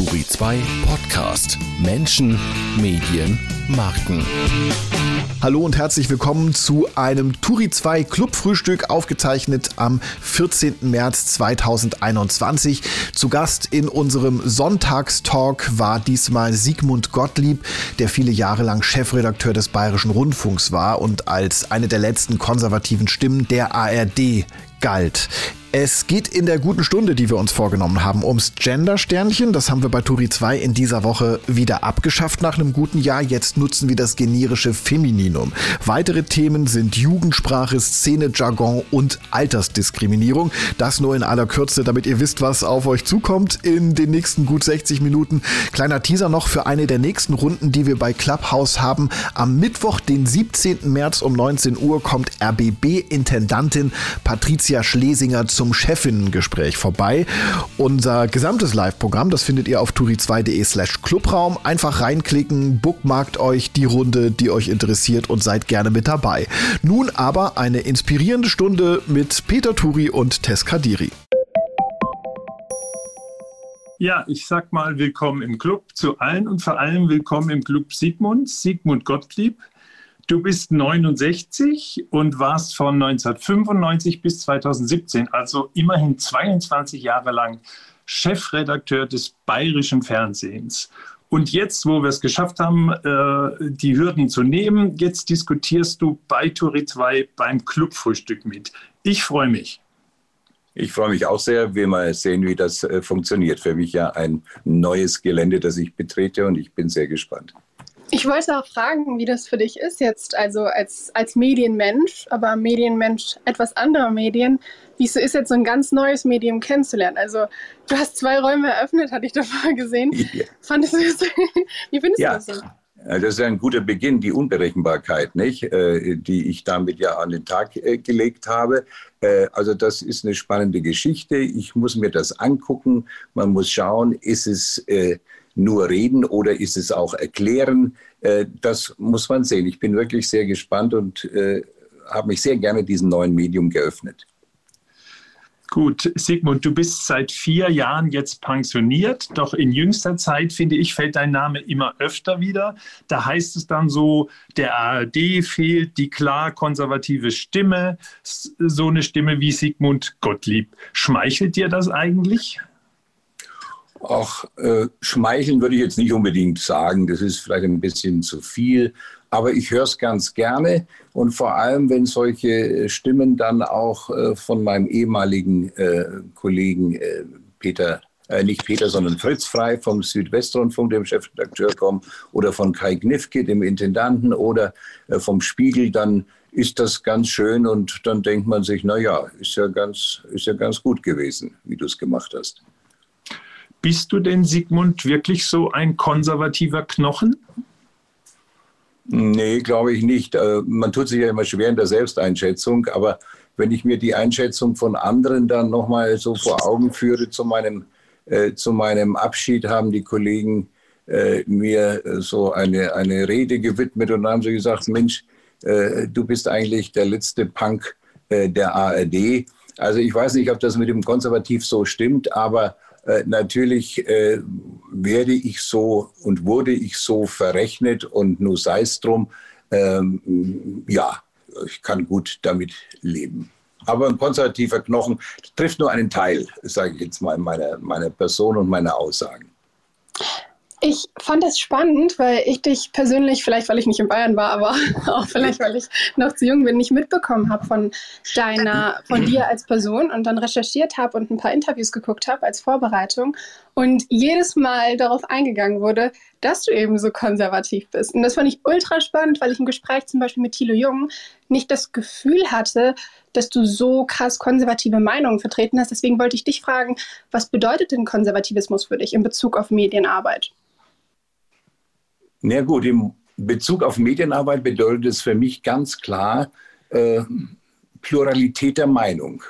Turi 2 Podcast. Menschen, Medien, Marken. Hallo und herzlich willkommen zu einem Turi 2 Clubfrühstück, aufgezeichnet am 14. März 2021. Zu Gast in unserem Sonntagstalk war diesmal Sigmund Gottlieb, der viele Jahre lang Chefredakteur des Bayerischen Rundfunks war und als eine der letzten konservativen Stimmen der ARD galt. Es geht in der guten Stunde, die wir uns vorgenommen haben, ums Gender-Sternchen. Das haben wir bei Turi 2 in dieser Woche wieder abgeschafft nach einem guten Jahr. Jetzt nutzen wir das generische Femininum. Weitere Themen sind Jugendsprache, Szene, Jargon und Altersdiskriminierung. Das nur in aller Kürze, damit ihr wisst, was auf euch zukommt in den nächsten gut 60 Minuten. Kleiner Teaser noch für eine der nächsten Runden, die wir bei Clubhouse haben. Am Mittwoch, den 17. März um 19 Uhr, kommt RBB-Intendantin Patricia Schlesinger zu zum Chefinnengespräch vorbei. Unser gesamtes Live-Programm, das findet ihr auf turi2.de slash Clubraum. Einfach reinklicken, bookmarkt euch die Runde, die euch interessiert und seid gerne mit dabei. Nun aber eine inspirierende Stunde mit Peter Turi und Tess Kadiri. Ja, ich sag mal willkommen im Club zu allen und vor allem willkommen im Club Sigmund, Sigmund Gottlieb. Du bist 69 und warst von 1995 bis 2017, also immerhin 22 Jahre lang Chefredakteur des bayerischen Fernsehens. Und jetzt, wo wir es geschafft haben, äh, die Hürden zu nehmen, jetzt diskutierst du bei Turi 2 beim Clubfrühstück mit. Ich freue mich. Ich freue mich auch sehr. Wir mal sehen, wie das äh, funktioniert. Für mich ja ein neues Gelände, das ich betrete und ich bin sehr gespannt. Ich wollte auch fragen, wie das für dich ist jetzt, also als, als Medienmensch, aber Medienmensch etwas anderer Medien, wie es ist, jetzt so ein ganz neues Medium kennenzulernen. Also du hast zwei Räume eröffnet, hatte ich davor gesehen. Ja. Fandest du das, wie findest ja. du das so? Das ist ein guter Beginn, die Unberechenbarkeit, nicht? Äh, die ich damit ja an den Tag äh, gelegt habe. Äh, also das ist eine spannende Geschichte. Ich muss mir das angucken. Man muss schauen, ist es nur reden oder ist es auch erklären? Äh, das muss man sehen. Ich bin wirklich sehr gespannt und äh, habe mich sehr gerne diesem neuen Medium geöffnet. Gut, Sigmund, du bist seit vier Jahren jetzt pensioniert, doch in jüngster Zeit, finde ich, fällt dein Name immer öfter wieder. Da heißt es dann so, der ARD fehlt die klar konservative Stimme, so eine Stimme wie Sigmund Gottlieb. Schmeichelt dir das eigentlich? Auch äh, schmeicheln würde ich jetzt nicht unbedingt sagen. Das ist vielleicht ein bisschen zu viel. Aber ich höre es ganz gerne. Und vor allem, wenn solche Stimmen dann auch äh, von meinem ehemaligen äh, Kollegen äh, Peter äh, nicht Peter, sondern Fritz Frei vom Südwestrundfunk, dem Chefredakteur kommen, oder von Kai Gnifke, dem Intendanten, oder äh, vom Spiegel, dann ist das ganz schön und dann denkt man sich, na ja, ist ja ganz, ist ja ganz gut gewesen, wie du es gemacht hast. Bist du denn, Sigmund, wirklich so ein konservativer Knochen? Nee, glaube ich nicht. Äh, man tut sich ja immer schwer in der Selbsteinschätzung, aber wenn ich mir die Einschätzung von anderen dann nochmal so vor Augen führe, zu meinem, äh, zu meinem Abschied haben die Kollegen äh, mir so eine, eine Rede gewidmet und haben sie gesagt, Mensch, äh, du bist eigentlich der letzte Punk äh, der ARD. Also ich weiß nicht, ob das mit dem Konservativ so stimmt, aber äh, natürlich äh, werde ich so und wurde ich so verrechnet und nur sei es drum. Ähm, ja, ich kann gut damit leben. Aber ein konservativer Knochen trifft nur einen Teil, sage ich jetzt mal, meiner, meiner Person und meiner Aussagen. Ich fand das spannend, weil ich dich persönlich, vielleicht weil ich nicht in Bayern war, aber auch vielleicht weil ich noch zu jung bin, nicht mitbekommen habe von deiner, von dir als Person und dann recherchiert habe und ein paar Interviews geguckt habe als Vorbereitung und jedes Mal darauf eingegangen wurde, dass du eben so konservativ bist. Und das fand ich ultra spannend, weil ich im Gespräch zum Beispiel mit Thilo Jung nicht das Gefühl hatte, dass du so krass konservative Meinungen vertreten hast. Deswegen wollte ich dich fragen, was bedeutet denn Konservativismus für dich in Bezug auf Medienarbeit? Na gut, im Bezug auf Medienarbeit bedeutet es für mich ganz klar äh, Pluralität der Meinung.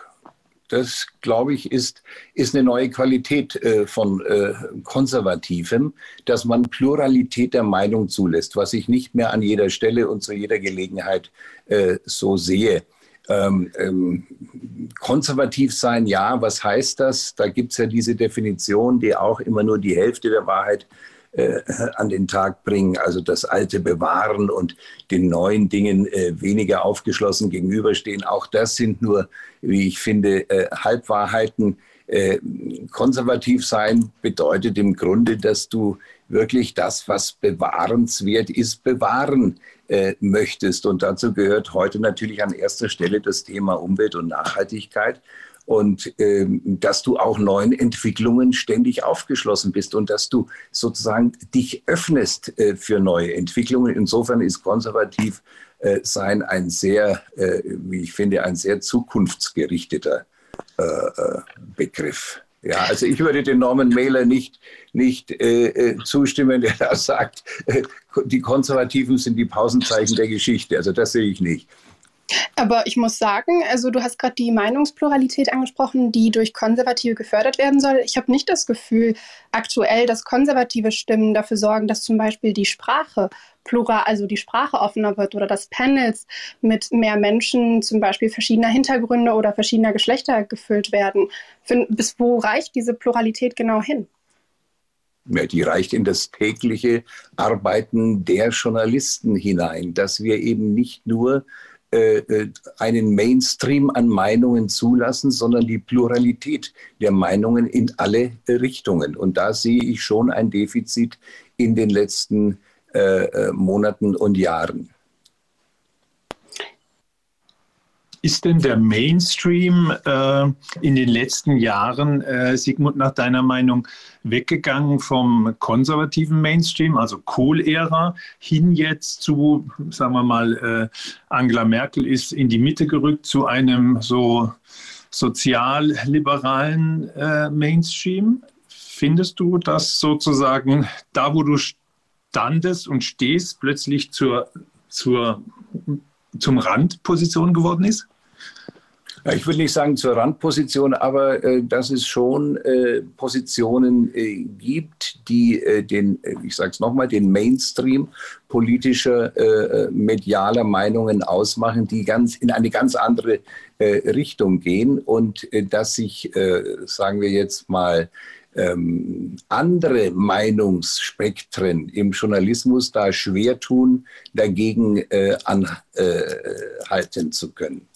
Das, glaube ich, ist, ist eine neue Qualität äh, von äh, Konservativem, dass man Pluralität der Meinung zulässt, was ich nicht mehr an jeder Stelle und zu jeder Gelegenheit äh, so sehe. Ähm, ähm, konservativ sein, ja, was heißt das? Da gibt es ja diese Definition, die auch immer nur die Hälfte der Wahrheit äh, an den Tag bringen, also das Alte bewahren und den neuen Dingen äh, weniger aufgeschlossen gegenüberstehen. Auch das sind nur, wie ich finde, äh, Halbwahrheiten. Konservativ sein bedeutet im Grunde, dass du wirklich das, was bewahrenswert ist, bewahren möchtest. Und dazu gehört heute natürlich an erster Stelle das Thema Umwelt und Nachhaltigkeit und ähm, dass du auch neuen Entwicklungen ständig aufgeschlossen bist und dass du sozusagen dich öffnest äh, für neue Entwicklungen. Insofern ist konservativ äh, sein ein sehr, äh, wie ich finde, ein sehr zukunftsgerichteter äh, äh, Begriff. Ja, also ich würde den Norman Mailer nicht, nicht äh, äh zustimmen, der da sagt, äh, die Konservativen sind die Pausenzeichen der Geschichte. Also das sehe ich nicht. Aber ich muss sagen, also du hast gerade die Meinungspluralität angesprochen, die durch Konservative gefördert werden soll. Ich habe nicht das Gefühl aktuell, dass konservative Stimmen dafür sorgen, dass zum Beispiel die Sprache plural, also die Sprache offener wird oder dass Panels mit mehr Menschen, zum Beispiel verschiedener Hintergründe oder verschiedener Geschlechter gefüllt werden. Bis wo reicht diese Pluralität genau hin? Ja, die reicht in das tägliche Arbeiten der Journalisten hinein, dass wir eben nicht nur einen Mainstream an Meinungen zulassen, sondern die Pluralität der Meinungen in alle Richtungen. Und da sehe ich schon ein Defizit in den letzten äh, Monaten und Jahren. Ist denn der Mainstream äh, in den letzten Jahren, äh, Sigmund, nach deiner Meinung weggegangen vom konservativen Mainstream, also Kohl-Ära, hin jetzt zu, sagen wir mal, äh, Angela Merkel ist in die Mitte gerückt zu einem so sozialliberalen äh, Mainstream? Findest du, dass sozusagen da, wo du standest und stehst, plötzlich zur, zur zum Randposition geworden ist? Ich würde nicht sagen zur Randposition, aber äh, dass es schon äh, Positionen äh, gibt, die äh, den, äh, ich sage es nochmal, den Mainstream politischer, äh, medialer Meinungen ausmachen, die ganz in eine ganz andere Richtung gehen und dass sich, sagen wir jetzt mal, ähm, andere Meinungsspektren im Journalismus da schwer tun, dagegen äh, anhalten zu können.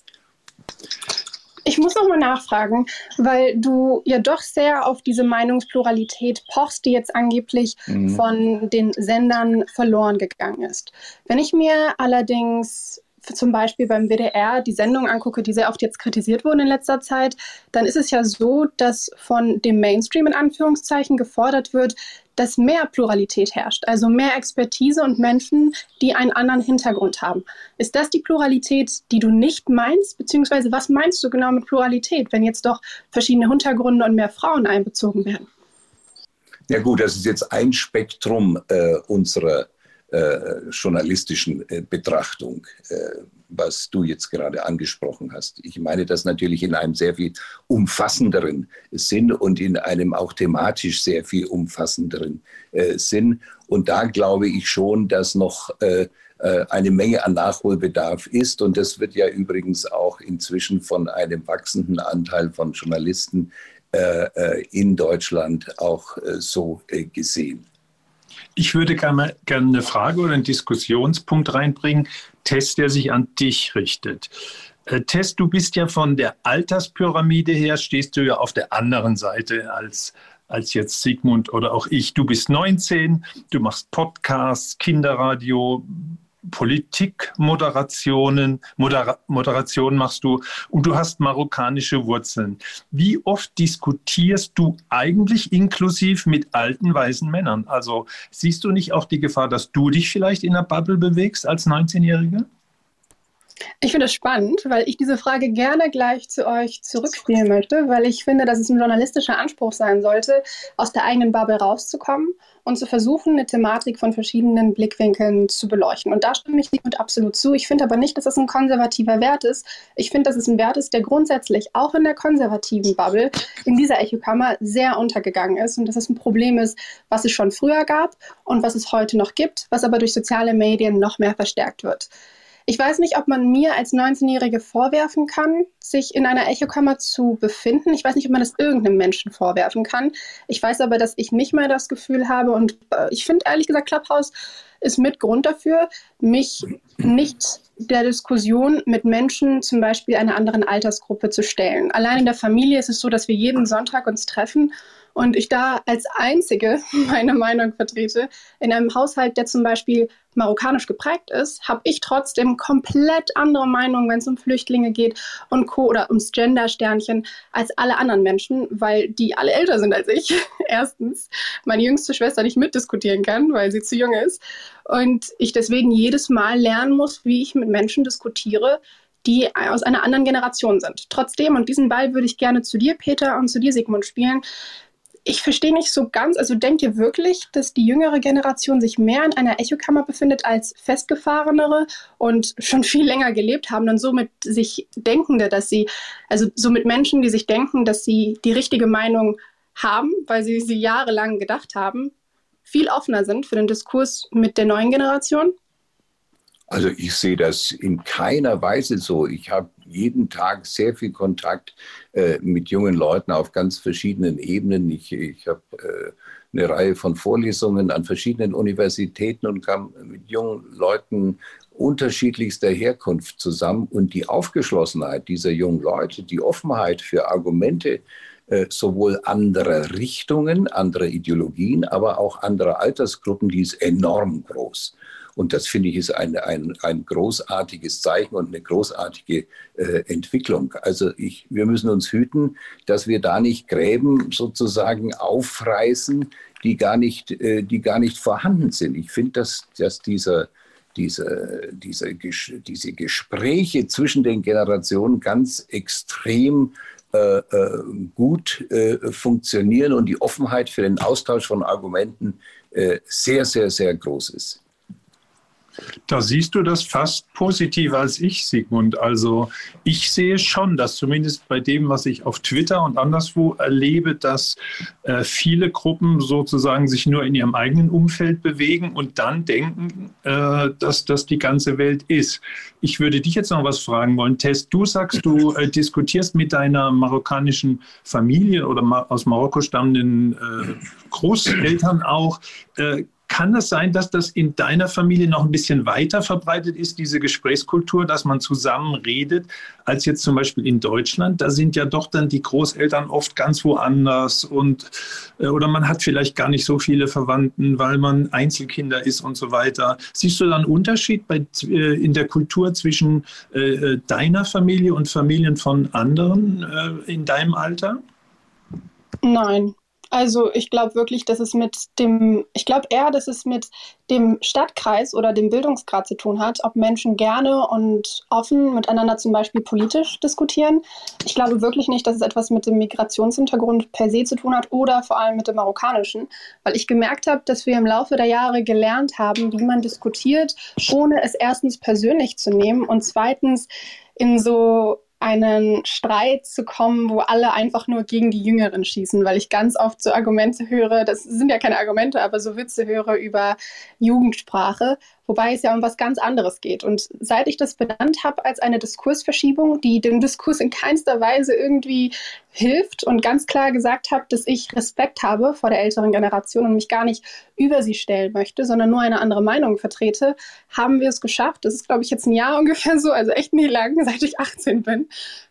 Ich muss noch mal nachfragen, weil du ja doch sehr auf diese Meinungspluralität pochst, die jetzt angeblich mhm. von den Sendern verloren gegangen ist. Wenn ich mir allerdings zum Beispiel beim WDR die Sendung angucke, die sehr oft jetzt kritisiert wurden in letzter Zeit, dann ist es ja so, dass von dem Mainstream in Anführungszeichen gefordert wird, dass mehr Pluralität herrscht, also mehr Expertise und Menschen, die einen anderen Hintergrund haben. Ist das die Pluralität, die du nicht meinst? Beziehungsweise was meinst du genau mit Pluralität, wenn jetzt doch verschiedene Hintergründe und mehr Frauen einbezogen werden? Ja gut, das ist jetzt ein Spektrum äh, unserer äh, journalistischen äh, Betrachtung, äh, was du jetzt gerade angesprochen hast. Ich meine das natürlich in einem sehr viel umfassenderen Sinn und in einem auch thematisch sehr viel umfassenderen äh, Sinn. Und da glaube ich schon, dass noch äh, äh, eine Menge an Nachholbedarf ist. Und das wird ja übrigens auch inzwischen von einem wachsenden Anteil von Journalisten in Deutschland auch so gesehen. Ich würde gerne, gerne eine Frage oder einen Diskussionspunkt reinbringen, Test, der sich an dich richtet. Äh, Test, du bist ja von der Alterspyramide her, stehst du ja auf der anderen Seite als, als jetzt Sigmund oder auch ich. Du bist 19, du machst Podcasts, Kinderradio, Politikmoderationen, Modera Moderation machst du und du hast marokkanische Wurzeln. Wie oft diskutierst du eigentlich inklusiv mit alten weißen Männern? Also siehst du nicht auch die Gefahr, dass du dich vielleicht in der Bubble bewegst als 19-Jähriger? Ich finde es spannend, weil ich diese Frage gerne gleich zu euch zurückspielen möchte, weil ich finde, dass es ein journalistischer Anspruch sein sollte, aus der eigenen Bubble rauszukommen und zu versuchen, eine Thematik von verschiedenen Blickwinkeln zu beleuchten. Und da stimme ich mit absolut zu. Ich finde aber nicht, dass das ein konservativer Wert ist. Ich finde, dass es ein Wert ist, der grundsätzlich auch in der konservativen Bubble, in dieser Echokammer, sehr untergegangen ist und dass es ein Problem ist, was es schon früher gab und was es heute noch gibt, was aber durch soziale Medien noch mehr verstärkt wird. Ich weiß nicht, ob man mir als 19-Jährige vorwerfen kann, sich in einer Echokammer zu befinden. Ich weiß nicht, ob man das irgendeinem Menschen vorwerfen kann. Ich weiß aber, dass ich nicht mehr das Gefühl habe und äh, ich finde ehrlich gesagt, Clubhouse ist mit Grund dafür, mich nicht der Diskussion mit Menschen zum Beispiel einer anderen Altersgruppe zu stellen. Allein in der Familie ist es so, dass wir jeden Sonntag uns treffen und ich da als Einzige meine Meinung vertrete, in einem Haushalt, der zum Beispiel marokkanisch geprägt ist, habe ich trotzdem komplett andere Meinungen, wenn es um Flüchtlinge geht und Co. oder ums Gender-Sternchen als alle anderen Menschen, weil die alle älter sind als ich. Erstens, meine jüngste Schwester nicht mitdiskutieren kann, weil sie zu jung ist. Und ich deswegen jedes Mal lernen muss, wie ich mit Menschen diskutiere, die aus einer anderen Generation sind. Trotzdem, und diesen Ball würde ich gerne zu dir, Peter, und zu dir, Sigmund, spielen ich verstehe nicht so ganz, also denkt ihr wirklich, dass die jüngere Generation sich mehr in einer Echokammer befindet als festgefahrenere und schon viel länger gelebt haben und somit sich Denkende, dass sie, also somit Menschen, die sich denken, dass sie die richtige Meinung haben, weil sie sie jahrelang gedacht haben, viel offener sind für den Diskurs mit der neuen Generation? Also ich sehe das in keiner Weise so. Ich habe jeden Tag sehr viel Kontakt äh, mit jungen Leuten auf ganz verschiedenen Ebenen. Ich, ich habe äh, eine Reihe von Vorlesungen an verschiedenen Universitäten und kam mit jungen Leuten unterschiedlichster Herkunft zusammen. Und die Aufgeschlossenheit dieser jungen Leute, die Offenheit für Argumente, sowohl anderer Richtungen, anderer Ideologien, aber auch anderer Altersgruppen, die ist enorm groß. Und das finde ich ist ein, ein, ein großartiges Zeichen und eine großartige äh, Entwicklung. Also ich, wir müssen uns hüten, dass wir da nicht Gräben sozusagen aufreißen, die gar nicht, äh, die gar nicht vorhanden sind. Ich finde, dass, dass dieser, diese, diese, diese Gespräche zwischen den Generationen ganz extrem äh, äh, gut äh, funktionieren und die Offenheit für den Austausch von Argumenten äh, sehr, sehr, sehr groß ist. Da siehst du das fast positiver als ich, Sigmund. Also ich sehe schon, dass zumindest bei dem, was ich auf Twitter und anderswo erlebe, dass äh, viele Gruppen sozusagen sich nur in ihrem eigenen Umfeld bewegen und dann denken, äh, dass das die ganze Welt ist. Ich würde dich jetzt noch was fragen wollen. Tess, du sagst, du äh, diskutierst mit deiner marokkanischen Familie oder ma aus Marokko stammenden äh, Großeltern auch. Kann es sein, dass das in deiner Familie noch ein bisschen weiter verbreitet ist, diese Gesprächskultur, dass man zusammen redet, als jetzt zum Beispiel in Deutschland? Da sind ja doch dann die Großeltern oft ganz woanders und äh, oder man hat vielleicht gar nicht so viele Verwandten, weil man Einzelkinder ist und so weiter. Siehst du da einen Unterschied bei, äh, in der Kultur zwischen äh, deiner Familie und Familien von anderen in deinem Alter? Nein, also ich glaube wirklich, dass es mit dem, ich glaube eher, dass es mit dem Stadtkreis oder dem Bildungsgrad zu tun hat, ob Menschen gerne und offen miteinander zum Beispiel politisch diskutieren. Ich glaube wirklich nicht, dass es etwas mit dem Migrationshintergrund per se zu tun hat oder vor allem mit dem marokkanischen, weil ich gemerkt habe, dass wir im Laufe der Jahre gelernt haben, wie man diskutiert, ohne es erstens persönlich zu nehmen und zweitens in so einen Streit zu kommen, wo alle einfach nur gegen die Jüngeren schießen, weil ich ganz oft so Argumente höre, das sind ja keine Argumente, aber so Witze höre über Jugendsprache, wobei es ja um was ganz anderes geht. Und seit ich das benannt habe als eine Diskursverschiebung, die dem Diskurs in keinster Weise irgendwie hilft und ganz klar gesagt habe, dass ich Respekt habe vor der älteren Generation und mich gar nicht über sie stellen möchte, sondern nur eine andere Meinung vertrete, haben wir es geschafft. Das ist, glaube ich, jetzt ein Jahr ungefähr so, also echt nie lang, seit ich 18 bin,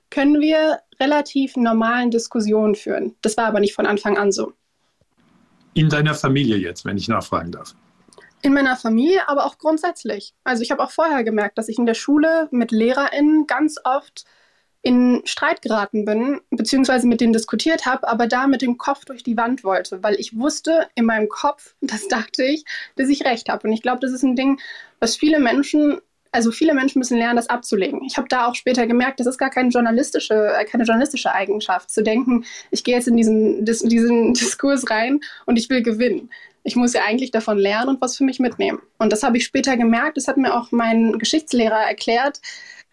können wir relativ normalen Diskussionen führen. Das war aber nicht von Anfang an so. In deiner Familie jetzt, wenn ich nachfragen darf. In meiner Familie, aber auch grundsätzlich. Also ich habe auch vorher gemerkt, dass ich in der Schule mit LehrerInnen ganz oft in Streit geraten bin, beziehungsweise mit denen diskutiert habe, aber da mit dem Kopf durch die Wand wollte, weil ich wusste in meinem Kopf, das dachte ich, dass ich recht habe. Und ich glaube, das ist ein Ding, was viele Menschen, also viele Menschen müssen lernen, das abzulegen. Ich habe da auch später gemerkt, das ist gar keine journalistische, äh, keine journalistische Eigenschaft, zu denken, ich gehe jetzt in diesen, diesen Diskurs rein und ich will gewinnen ich muss ja eigentlich davon lernen und was für mich mitnehmen. Und das habe ich später gemerkt, das hat mir auch mein Geschichtslehrer erklärt,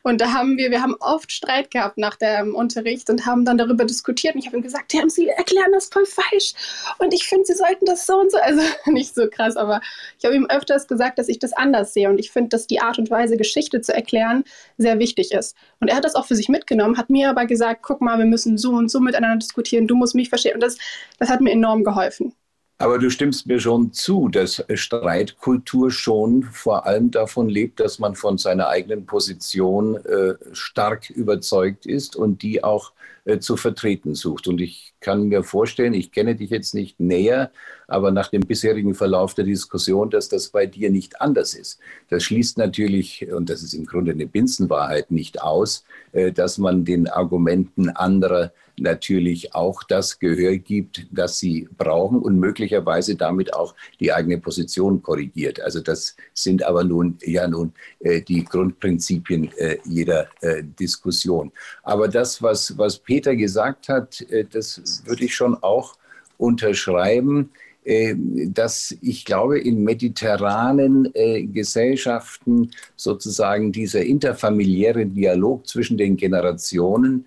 Und da haben wir, wir haben oft Streit gehabt nach dem Unterricht und haben dann darüber diskutiert. Und ich habe ihm gesagt, ja, Sie erklären das voll falsch. Und ich finde, Sie sollten das so und so. Also nicht so krass, aber ich habe ihm öfters gesagt, dass ich das anders sehe. Und ich finde, dass die Art und Weise, Geschichte zu erklären, sehr wichtig ist. Und er hat das auch für sich mitgenommen, hat mir aber gesagt, guck mal, wir müssen so und so miteinander diskutieren, du musst mich verstehen. Und das, das hat mir enorm geholfen. Aber du stimmst mir schon zu, dass Streitkultur schon vor allem davon lebt, dass man von seiner eigenen Position äh, stark überzeugt ist und die auch äh, zu vertreten sucht. Und ich kann mir vorstellen, ich kenne dich jetzt nicht näher, aber nach dem bisherigen Verlauf der Diskussion, dass das bei dir nicht anders ist. Das schließt natürlich, und das ist im Grunde eine Binsenwahrheit, nicht aus, äh, dass man den Argumenten anderer natürlich auch das Gehör gibt, das sie brauchen und möglicherweise damit auch die eigene Position korrigiert. Also das sind aber nun ja nun äh, die Grundprinzipien äh, jeder äh, Diskussion. Aber das, was, was Peter gesagt hat, äh, das würde ich schon auch unterschreiben äh, dass ich glaube, in mediterranen äh, Gesellschaften sozusagen dieser interfamiliäre Dialog zwischen den Generationen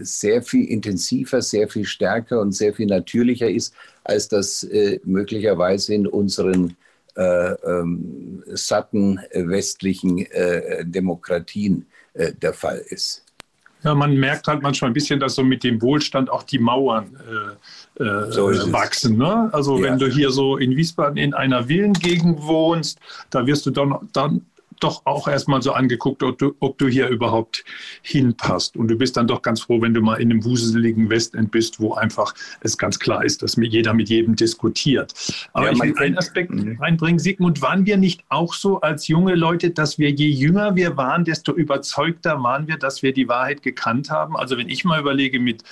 sehr viel intensiver, sehr viel stärker und sehr viel natürlicher ist, als das äh, möglicherweise in unseren äh, ähm, satten westlichen äh, Demokratien äh, der Fall ist. Ja, man merkt halt manchmal ein bisschen, dass so mit dem Wohlstand auch die Mauern äh, so wachsen. Ne? Also ja. wenn du hier so in Wiesbaden in einer Villengegend wohnst, da wirst du dann, dann doch auch erstmal so angeguckt, ob du, ob du hier überhaupt hinpasst. Und du bist dann doch ganz froh, wenn du mal in einem wuseligen Westend bist, wo einfach es ganz klar ist, dass jeder mit jedem diskutiert. Aber ja, ich will einen Aspekt mhm. reinbringen. Sigmund, waren wir nicht auch so als junge Leute, dass wir je jünger wir waren, desto überzeugter waren wir, dass wir die Wahrheit gekannt haben? Also wenn ich mal überlege, mit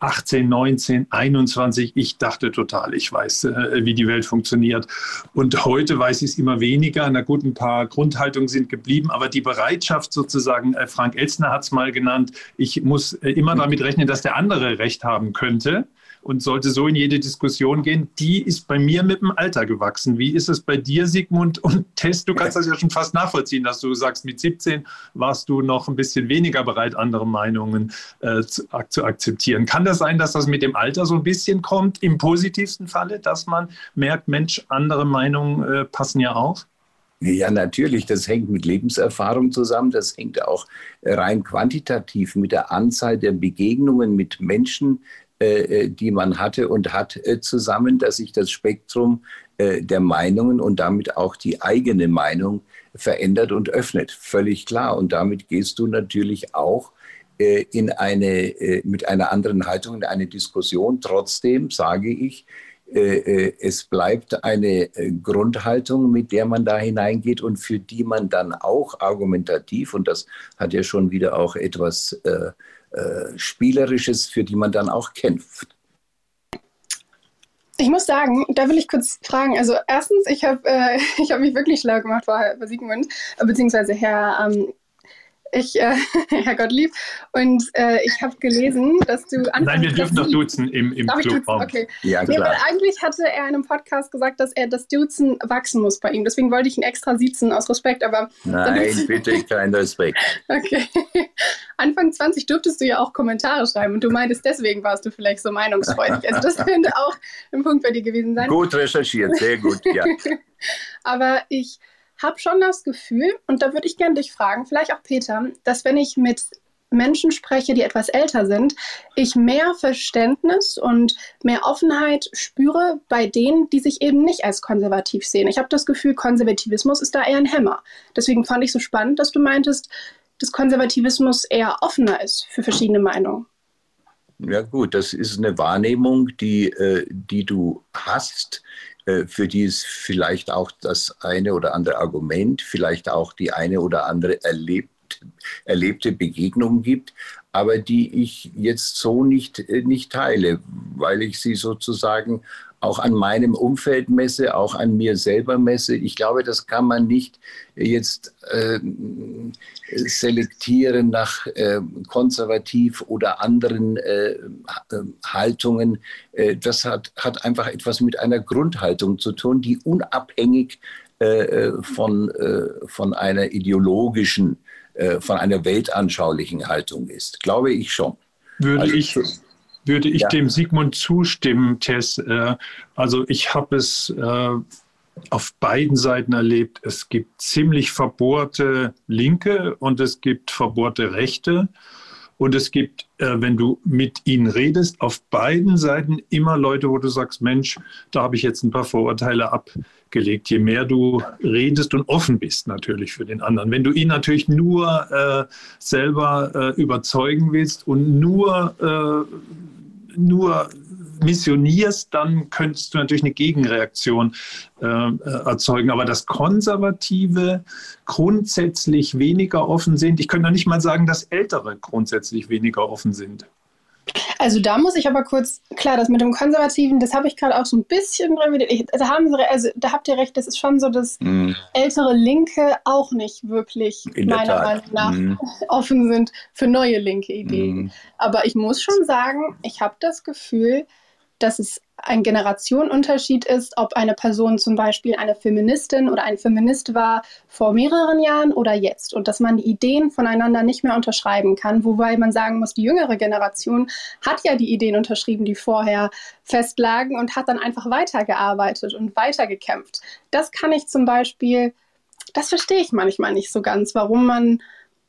18, 19, 21. Ich dachte total, ich weiß, äh, wie die Welt funktioniert. Und heute weiß ich es immer weniger. Na gut, ein paar Grundhaltungen sind geblieben, aber die Bereitschaft sozusagen, äh, Frank Elstner hat es mal genannt, ich muss äh, immer damit rechnen, dass der andere Recht haben könnte und sollte so in jede Diskussion gehen, die ist bei mir mit dem Alter gewachsen. Wie ist es bei dir, Sigmund? Und Tess, du kannst das ja schon fast nachvollziehen, dass du sagst, mit 17 warst du noch ein bisschen weniger bereit, andere Meinungen äh, zu, zu akzeptieren. Kann das sein, dass das mit dem Alter so ein bisschen kommt, im positivsten Falle, dass man merkt, Mensch, andere Meinungen äh, passen ja auch? Ja, natürlich. Das hängt mit Lebenserfahrung zusammen. Das hängt auch rein quantitativ mit der Anzahl der Begegnungen mit Menschen die man hatte und hat äh, zusammen, dass sich das Spektrum der Meinungen und damit auch die eigene Meinung verändert und öffnet. Völlig klar. Und damit gehst du natürlich auch in eine, mit einer anderen Haltung in eine Diskussion. Trotzdem sage ich, es bleibt eine Grundhaltung, mit der man da hineingeht und für die man dann auch argumentativ, und das hat ja schon wieder auch etwas äh, Spielerisches, für die man dann auch kämpft. Ich muss sagen, da will ich kurz fragen. Also erstens, ich habe äh, hab mich wirklich schlau gemacht vorher bei Sigmund, beziehungsweise Herr ähm, ich, äh, Herr Gottlieb, und äh, ich habe gelesen, dass du Nein, wir dürfen doch duzen im, im Clubraum. Okay. Ja, klar. Nee, eigentlich hatte er in einem Podcast gesagt, dass er das Duzen wachsen muss bei ihm. Deswegen wollte ich ihn extra siezen aus Respekt. Aber Nein, bitte kein Respekt. Okay. Anfang 20 durftest du ja auch Kommentare schreiben und du meintest, deswegen warst du vielleicht so meinungsfreudig. Also das könnte auch ein Punkt bei dir gewesen sein. Gut recherchiert, sehr gut, ja. aber ich habe schon das Gefühl, und da würde ich gerne dich fragen, vielleicht auch Peter, dass wenn ich mit Menschen spreche, die etwas älter sind, ich mehr Verständnis und mehr Offenheit spüre bei denen, die sich eben nicht als konservativ sehen. Ich habe das Gefühl, Konservativismus ist da eher ein Hämmer. Deswegen fand ich so spannend, dass du meintest, dass Konservativismus eher offener ist für verschiedene Meinungen. Ja gut, das ist eine Wahrnehmung, die, äh, die du hast. Äh, für die es vielleicht auch das eine oder andere Argument, vielleicht auch die eine oder andere erlebt, erlebte Begegnung gibt, aber die ich jetzt so nicht, äh, nicht teile, weil ich sie sozusagen auch an meinem Umfeld messe, auch an mir selber messe. Ich glaube, das kann man nicht jetzt äh, selektieren nach äh, konservativ oder anderen äh, Haltungen. Äh, das hat, hat einfach etwas mit einer Grundhaltung zu tun, die unabhängig äh, von, von einer ideologischen äh, von einer weltanschaulichen Haltung ist. Glaube ich schon. Würde also, ich, würde ich ja. dem Sigmund zustimmen, Tess. Äh, also ich habe es äh, auf beiden Seiten erlebt. Es gibt ziemlich verbohrte Linke und es gibt verbohrte Rechte. Und es gibt, äh, wenn du mit ihnen redest, auf beiden Seiten immer Leute, wo du sagst, Mensch, da habe ich jetzt ein paar Vorurteile abgelegt. Je mehr du redest und offen bist natürlich für den anderen. Wenn du ihn natürlich nur äh, selber äh, überzeugen willst und nur, äh, nur missionierst, dann könntest du natürlich eine Gegenreaktion äh, erzeugen. Aber dass Konservative grundsätzlich weniger offen sind, ich könnte noch nicht mal sagen, dass Ältere grundsätzlich weniger offen sind. Also da muss ich aber kurz, klar, das mit dem Konservativen, das habe ich gerade auch so ein bisschen revidiert. Also, haben Sie, also da habt ihr recht, das ist schon so, dass mm. ältere Linke auch nicht wirklich In meiner Meinung nach mm. offen sind für neue linke Ideen. Mm. Aber ich muss schon sagen, ich habe das Gefühl, dass es ein Generationenunterschied ist, ob eine Person zum Beispiel eine Feministin oder ein Feminist war vor mehreren Jahren oder jetzt und dass man die Ideen voneinander nicht mehr unterschreiben kann, wobei man sagen muss, die jüngere Generation hat ja die Ideen unterschrieben, die vorher festlagen und hat dann einfach weitergearbeitet und weitergekämpft. Das kann ich zum Beispiel, das verstehe ich manchmal nicht so ganz, warum man,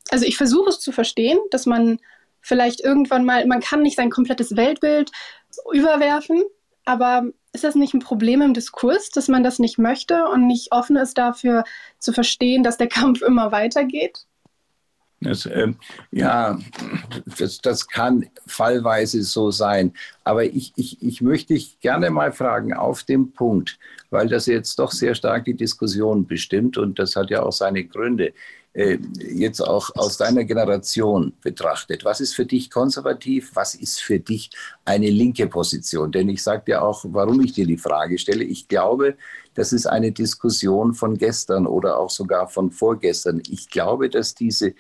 also ich versuche es zu verstehen, dass man vielleicht irgendwann mal, man kann nicht sein komplettes Weltbild überwerfen, aber ist das nicht ein Problem im Diskurs, dass man das nicht möchte und nicht offen ist dafür zu verstehen, dass der Kampf immer weitergeht? Das, äh, ja, das, das kann fallweise so sein. Aber ich, ich, ich möchte dich gerne mal fragen auf dem Punkt, weil das jetzt doch sehr stark die Diskussion bestimmt und das hat ja auch seine Gründe. Äh, jetzt auch aus deiner Generation betrachtet, was ist für dich konservativ, was ist für dich eine linke Position? Denn ich sage dir auch, warum ich dir die Frage stelle. Ich glaube, das ist eine Diskussion von gestern oder auch sogar von vorgestern. Ich glaube, dass diese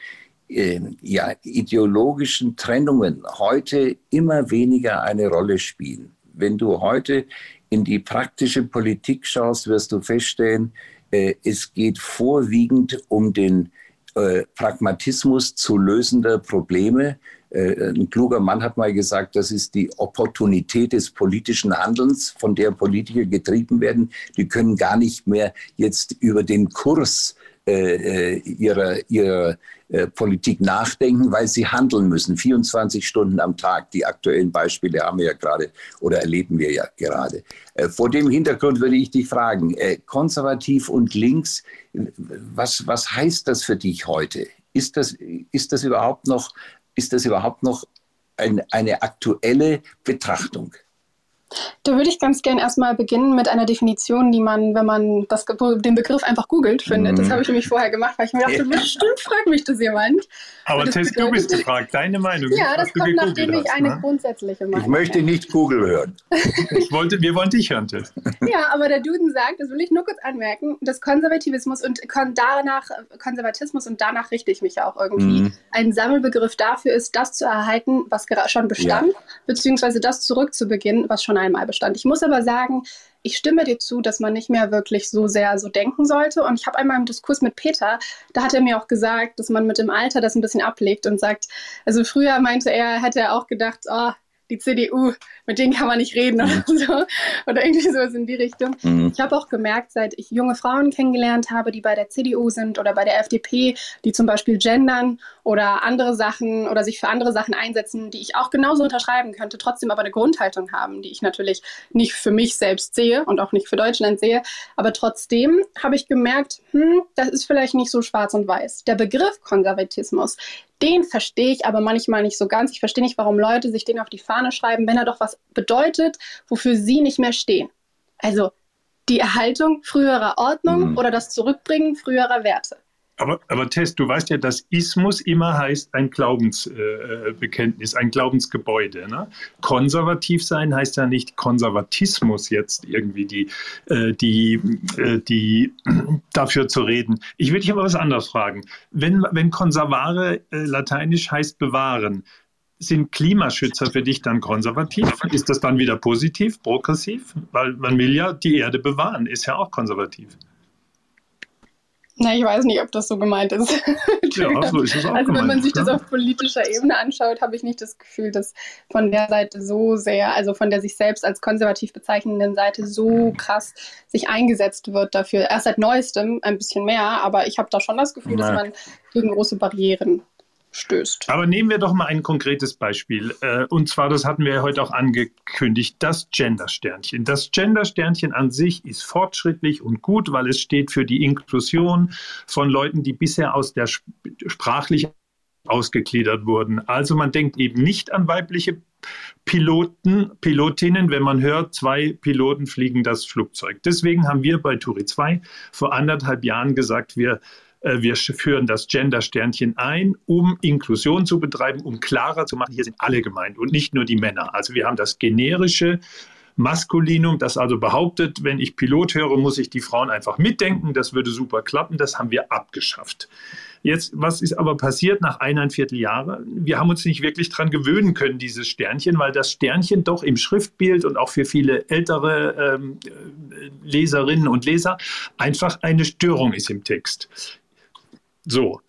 äh, ja, ideologischen Trennungen heute immer weniger eine Rolle spielen. Wenn du heute in die praktische Politik schaust, wirst du feststellen, es geht vorwiegend um den äh, Pragmatismus zu lösender Probleme. Äh, ein kluger Mann hat mal gesagt, das ist die Opportunität des politischen Handelns, von der Politiker getrieben werden. Die können gar nicht mehr jetzt über den Kurs äh, äh, ihrer, ihrer äh, Politik nachdenken, weil sie handeln müssen, 24 Stunden am Tag. Die aktuellen Beispiele haben wir ja gerade oder erleben wir ja gerade. Vor dem Hintergrund würde ich dich fragen, konservativ und links, was, was heißt das für dich heute? Ist das, ist das überhaupt noch, ist das überhaupt noch ein, eine aktuelle Betrachtung? Da würde ich ganz gern erstmal beginnen mit einer Definition, die man, wenn man das, den Begriff einfach googelt, findet. Mhm. Das habe ich nämlich vorher gemacht, weil ich mir dachte, ja. bestimmt fragt mich das jemand. Aber Tess, du bist gefragt, deine Meinung. Ja, das kommt, nachdem ich eine ne? grundsätzliche Meinung Ich möchte nicht Google hören. ich wollte, wir wollen dich hören, Tess. Ja, aber der Duden sagt, das will ich nur kurz anmerken, dass Konservativismus und danach, Konservatismus und danach richte ich mich ja auch irgendwie, mhm. ein Sammelbegriff dafür ist, das zu erhalten, was schon bestand, ja. beziehungsweise das zurückzubeginnen, was schon bestand. Ich muss aber sagen, ich stimme dir zu, dass man nicht mehr wirklich so sehr so denken sollte. Und ich habe einmal im Diskurs mit Peter, da hat er mir auch gesagt, dass man mit dem Alter das ein bisschen ablegt und sagt, also früher meinte er, hätte er auch gedacht, oh, die CDU, mit denen kann man nicht reden oder mhm. so. Oder irgendwie sowas in die Richtung. Mhm. Ich habe auch gemerkt, seit ich junge Frauen kennengelernt habe, die bei der CDU sind oder bei der FDP, die zum Beispiel gendern oder andere Sachen oder sich für andere Sachen einsetzen, die ich auch genauso unterschreiben könnte, trotzdem aber eine Grundhaltung haben, die ich natürlich nicht für mich selbst sehe und auch nicht für Deutschland sehe. Aber trotzdem habe ich gemerkt, hm, das ist vielleicht nicht so schwarz und weiß. Der Begriff Konservatismus, den verstehe ich aber manchmal nicht so ganz. Ich verstehe nicht, warum Leute sich den auf die Fahne schreiben, wenn er doch was bedeutet, wofür sie nicht mehr stehen. Also die Erhaltung früherer Ordnung mhm. oder das Zurückbringen früherer Werte. Aber, aber Tess, du weißt ja, dass Ismus immer heißt ein Glaubensbekenntnis, äh, ein Glaubensgebäude. Ne? Konservativ sein heißt ja nicht Konservatismus jetzt irgendwie die, äh, die, äh, die dafür zu reden. Ich will dich aber was anderes fragen. Wenn, wenn Konservare äh, lateinisch heißt bewahren, sind Klimaschützer für dich dann konservativ? Ist das dann wieder positiv, progressiv? Weil man will ja die Erde bewahren, ist ja auch konservativ. Na, ich weiß nicht, ob das so gemeint ist. ja, so ist es auch Also wenn man sich das auf politischer Ebene anschaut, habe ich nicht das Gefühl, dass von der Seite so sehr, also von der sich selbst als konservativ bezeichnenden Seite so krass sich eingesetzt wird dafür. Erst seit neuestem ein bisschen mehr, aber ich habe da schon das Gefühl, dass man gegen große Barrieren stößt. Aber nehmen wir doch mal ein konkretes Beispiel. Äh, und zwar, das hatten wir heute auch angekündigt, das Gender-Sternchen. Das Gender-Sternchen an sich ist fortschrittlich und gut, weil es steht für die Inklusion von Leuten, die bisher aus der sprachlich ausgegliedert wurden. Also man denkt eben nicht an weibliche Piloten, Pilotinnen, wenn man hört, zwei Piloten fliegen das Flugzeug. Deswegen haben wir bei Turi 2 vor anderthalb Jahren gesagt, wir wir führen das Gender-Sternchen ein, um Inklusion zu betreiben, um klarer zu machen, hier sind alle gemeint und nicht nur die Männer. Also wir haben das generische Maskulinum, das also behauptet, wenn ich Pilot höre, muss ich die Frauen einfach mitdenken, das würde super klappen, das haben wir abgeschafft. Jetzt, was ist aber passiert nach eineinviertel Jahre? Wir haben uns nicht wirklich daran gewöhnen können, dieses Sternchen, weil das Sternchen doch im Schriftbild und auch für viele ältere ähm, Leserinnen und Leser einfach eine Störung ist im Text. So.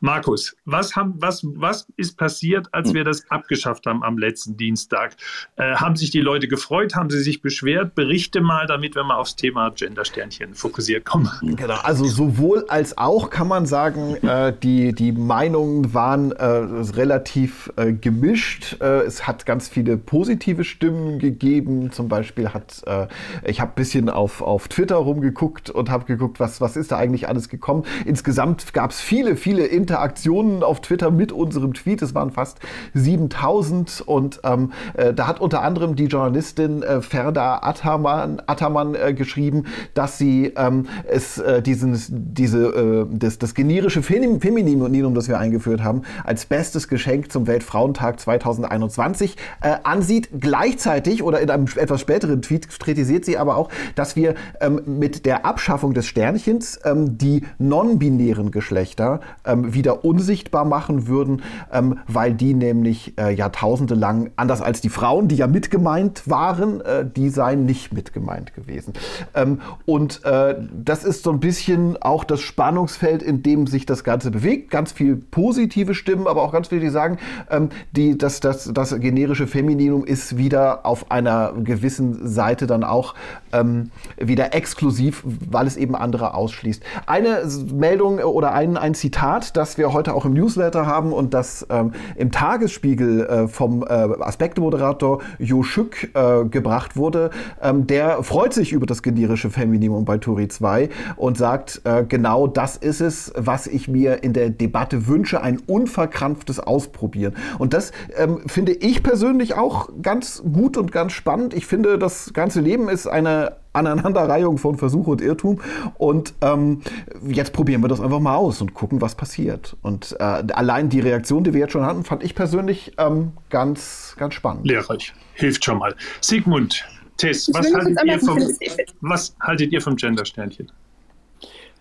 Markus, was, haben, was, was ist passiert, als wir das abgeschafft haben am letzten Dienstag? Äh, haben sich die Leute gefreut? Haben sie sich beschwert? Berichte mal, damit wir mal aufs Thema Gender-Sternchen fokussiert kommen. Genau, also sowohl als auch kann man sagen, äh, die, die Meinungen waren äh, relativ äh, gemischt. Äh, es hat ganz viele positive Stimmen gegeben. Zum Beispiel hat, äh, ich habe ein bisschen auf, auf Twitter rumgeguckt und habe geguckt, was, was ist da eigentlich alles gekommen. Insgesamt gab es viele, viele Interaktionen auf Twitter mit unserem Tweet. Es waren fast 7000 und ähm, äh, da hat unter anderem die Journalistin äh, Ferda Ataman, Ataman äh, geschrieben, dass sie ähm, es äh, diesen, diese, äh, das, das generische Femininum, das wir eingeführt haben, als bestes Geschenk zum Weltfrauentag 2021 äh, ansieht. Gleichzeitig oder in einem etwas späteren Tweet kritisiert sie aber auch, dass wir ähm, mit der Abschaffung des Sternchens ähm, die non-binären Geschlechter ähm, wieder unsichtbar machen würden, ähm, weil die nämlich äh, Jahrtausende lang, anders als die Frauen, die ja mitgemeint waren, äh, die seien nicht mitgemeint gewesen. Ähm, und äh, das ist so ein bisschen auch das Spannungsfeld, in dem sich das Ganze bewegt. Ganz viel positive Stimmen, aber auch ganz viele, die sagen, ähm, die, dass das, das generische Femininum ist wieder auf einer gewissen Seite dann auch ähm, wieder exklusiv, weil es eben andere ausschließt. Eine Meldung oder ein, ein Zitat das wir heute auch im Newsletter haben und das ähm, im Tagesspiegel äh, vom äh, Aspektemoderator Jo Schück äh, gebracht wurde, ähm, der freut sich über das generische Femininum bei Turi 2 und sagt, äh, genau das ist es, was ich mir in der Debatte wünsche, ein unverkrampftes Ausprobieren. Und das ähm, finde ich persönlich auch ganz gut und ganz spannend. Ich finde, das ganze Leben ist eine Aneinanderreihung von Versuch und Irrtum. Und ähm, jetzt probieren wir das einfach mal aus und gucken, was passiert. Und äh, allein die Reaktion, die wir jetzt schon hatten, fand ich persönlich ähm, ganz, ganz spannend. Lehrreich. Hilft schon mal. Sigmund, Tess, was haltet, ihr vom, was haltet ihr vom Gender-Sternchen?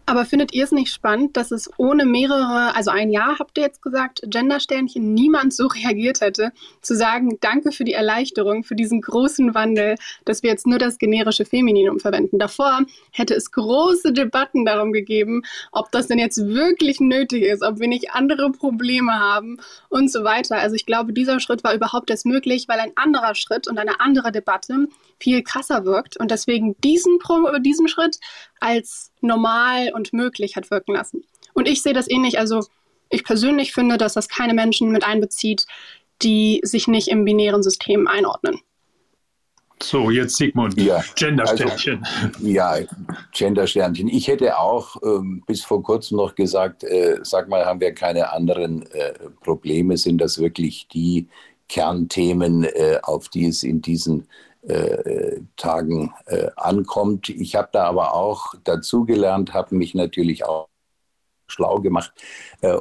Aber findet ihr es nicht spannend, dass es ohne mehrere, also ein Jahr habt ihr jetzt gesagt, Gendersternchen, niemand so reagiert hätte, zu sagen, danke für die Erleichterung, für diesen großen Wandel, dass wir jetzt nur das generische Femininum verwenden. Davor hätte es große Debatten darum gegeben, ob das denn jetzt wirklich nötig ist, ob wir nicht andere Probleme haben und so weiter. Also ich glaube, dieser Schritt war überhaupt erst möglich, weil ein anderer Schritt und eine andere Debatte viel krasser wirkt und deswegen diesen, diesen Schritt als normal und möglich hat wirken lassen. Und ich sehe das ähnlich. Also ich persönlich finde, dass das keine Menschen mit einbezieht, die sich nicht im binären System einordnen. So, jetzt Sigmund, ja, Gendersternchen. Also, ja, Gendersternchen. Ich hätte auch ähm, bis vor kurzem noch gesagt, äh, sag mal, haben wir keine anderen äh, Probleme? Sind das wirklich die Kernthemen, äh, auf die es in diesen Tagen äh, ankommt. Ich habe da aber auch dazugelernt, habe mich natürlich auch schlau gemacht äh,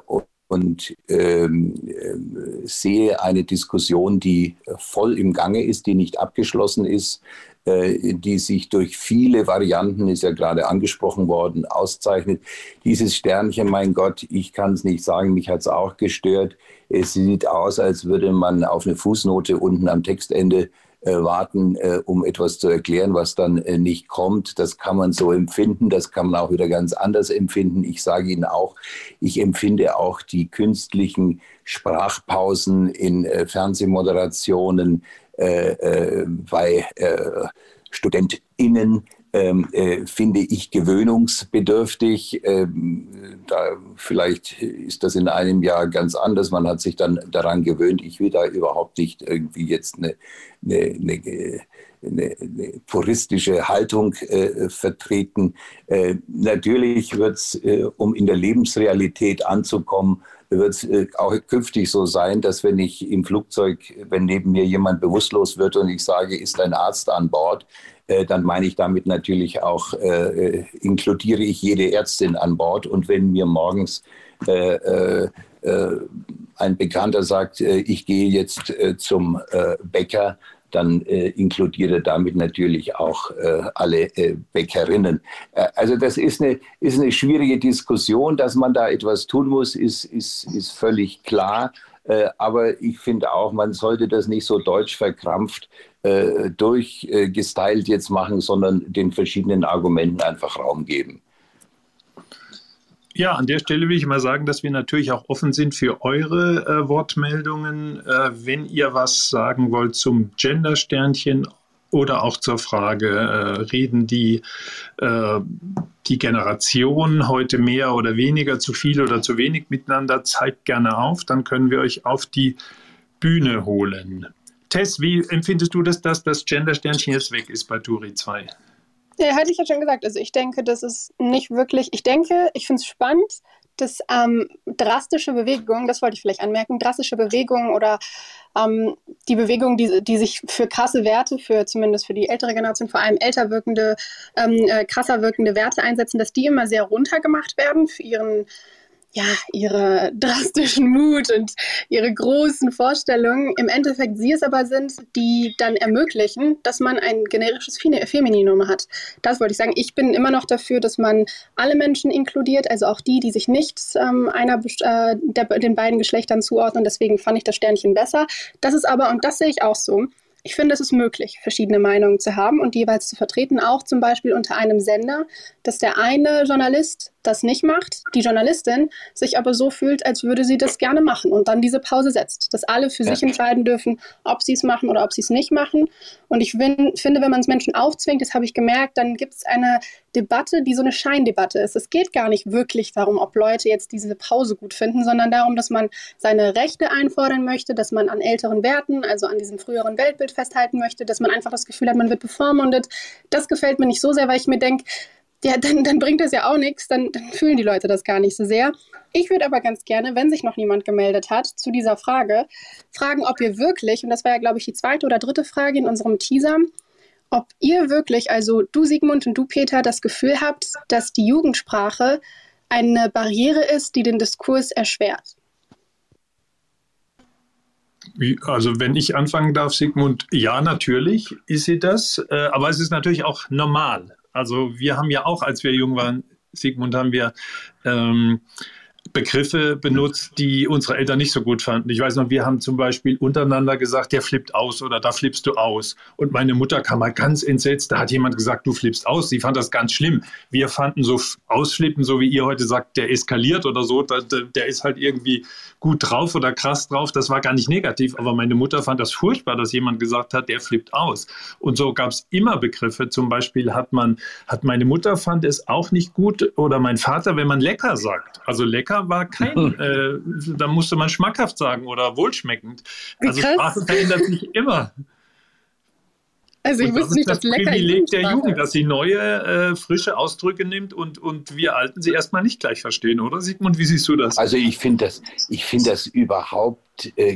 und ähm, äh, sehe eine Diskussion, die voll im Gange ist, die nicht abgeschlossen ist, äh, die sich durch viele Varianten, ist ja gerade angesprochen worden, auszeichnet. Dieses Sternchen, mein Gott, ich kann es nicht sagen, mich hat es auch gestört. Es sieht aus, als würde man auf eine Fußnote unten am Textende warten, äh, um etwas zu erklären, was dann äh, nicht kommt. Das kann man so empfinden, das kann man auch wieder ganz anders empfinden. Ich sage Ihnen auch, ich empfinde auch die künstlichen Sprachpausen in äh, Fernsehmoderationen äh, äh, bei StudentInnen ähm, äh, finde ich gewöhnungsbedürftig. Ähm, da, vielleicht ist das in einem Jahr ganz anders. Man hat sich dann daran gewöhnt. Ich will da überhaupt nicht irgendwie jetzt eine, eine, eine eine, eine puristische Haltung äh, vertreten. Äh, natürlich wird es, äh, um in der Lebensrealität anzukommen, wird es äh, auch künftig so sein, dass wenn ich im Flugzeug, wenn neben mir jemand bewusstlos wird und ich sage, ist ein Arzt an Bord, äh, dann meine ich damit natürlich auch, äh, inkludiere ich jede Ärztin an Bord. Und wenn mir morgens ein Bekannter sagt, ich gehe jetzt zum Bäcker, dann äh, inkludiere damit natürlich auch äh, alle äh, Bäckerinnen. Äh, also das ist eine, ist eine schwierige Diskussion, dass man da etwas tun muss, ist, ist, ist völlig klar. Äh, aber ich finde auch, man sollte das nicht so deutsch verkrampft äh, durchgestylt jetzt machen, sondern den verschiedenen Argumenten einfach Raum geben. Ja, an der Stelle will ich mal sagen, dass wir natürlich auch offen sind für eure äh, Wortmeldungen. Äh, wenn ihr was sagen wollt zum Gender-Sternchen oder auch zur Frage, äh, reden die, äh, die Generationen heute mehr oder weniger, zu viel oder zu wenig miteinander, zeigt gerne auf, dann können wir euch auf die Bühne holen. Tess, wie empfindest du das, dass das Gender-Sternchen jetzt weg ist bei Turi 2? Ja, hatte ich ja schon gesagt. Also ich denke, das ist nicht wirklich, ich denke, ich finde es spannend, dass ähm, drastische Bewegungen, das wollte ich vielleicht anmerken, drastische Bewegungen oder ähm, die Bewegungen, die, die sich für krasse Werte, für zumindest für die ältere Generation, vor allem älter wirkende, ähm, äh, krasser wirkende Werte einsetzen, dass die immer sehr runtergemacht werden für ihren ja, ihre drastischen Mut und ihre großen Vorstellungen im Endeffekt sie es aber sind, die dann ermöglichen, dass man ein generisches Femininum hat. Das wollte ich sagen. Ich bin immer noch dafür, dass man alle Menschen inkludiert, also auch die, die sich nicht ähm, einer äh, der, den beiden Geschlechtern zuordnen. Deswegen fand ich das Sternchen besser. Das ist aber, und das sehe ich auch so, ich finde, es ist möglich, verschiedene Meinungen zu haben und jeweils zu vertreten, auch zum Beispiel unter einem Sender, dass der eine Journalist das nicht macht, die Journalistin sich aber so fühlt, als würde sie das gerne machen und dann diese Pause setzt, dass alle für ja. sich entscheiden dürfen, ob sie es machen oder ob sie es nicht machen. Und ich bin, finde, wenn man es Menschen aufzwingt, das habe ich gemerkt, dann gibt es eine Debatte, die so eine Scheindebatte ist. Es geht gar nicht wirklich darum, ob Leute jetzt diese Pause gut finden, sondern darum, dass man seine Rechte einfordern möchte, dass man an älteren Werten, also an diesem früheren Weltbild festhalten möchte, dass man einfach das Gefühl hat, man wird bevormundet. Das gefällt mir nicht so sehr, weil ich mir denke, ja, dann, dann bringt das ja auch nichts, dann, dann fühlen die Leute das gar nicht so sehr. Ich würde aber ganz gerne, wenn sich noch niemand gemeldet hat zu dieser Frage, fragen, ob ihr wirklich, und das war ja, glaube ich, die zweite oder dritte Frage in unserem Teaser, ob ihr wirklich, also du Sigmund und du Peter, das Gefühl habt, dass die Jugendsprache eine Barriere ist, die den Diskurs erschwert. Also wenn ich anfangen darf, Sigmund, ja, natürlich ist sie das, äh, aber es ist natürlich auch normal. Also wir haben ja auch, als wir jung waren, Sigmund, haben wir ähm, Begriffe benutzt, die unsere Eltern nicht so gut fanden. Ich weiß noch, wir haben zum Beispiel untereinander gesagt, der flippt aus oder da flippst du aus. Und meine Mutter kam mal ganz entsetzt, da hat jemand gesagt, du flippst aus. Sie fand das ganz schlimm. Wir fanden so ausflippen, so wie ihr heute sagt, der eskaliert oder so, der, der ist halt irgendwie gut drauf oder krass drauf. Das war gar nicht negativ, aber meine Mutter fand das furchtbar, dass jemand gesagt hat, der flippt aus. Und so gab es immer Begriffe. Zum Beispiel hat man, hat meine Mutter fand es auch nicht gut oder mein Vater, wenn man lecker sagt. Also lecker war kein, äh, da musste man schmackhaft sagen oder wohlschmeckend. Also Sprache verändert sich immer. Also ich wusste nicht, dass das lecker Privileg der Jugend, dass sie neue, äh, frische Ausdrücke nimmt und, und wir Alten sie erstmal nicht gleich verstehen, oder Sigmund? Wie siehst du das? Also ich finde das, ich finde das überhaupt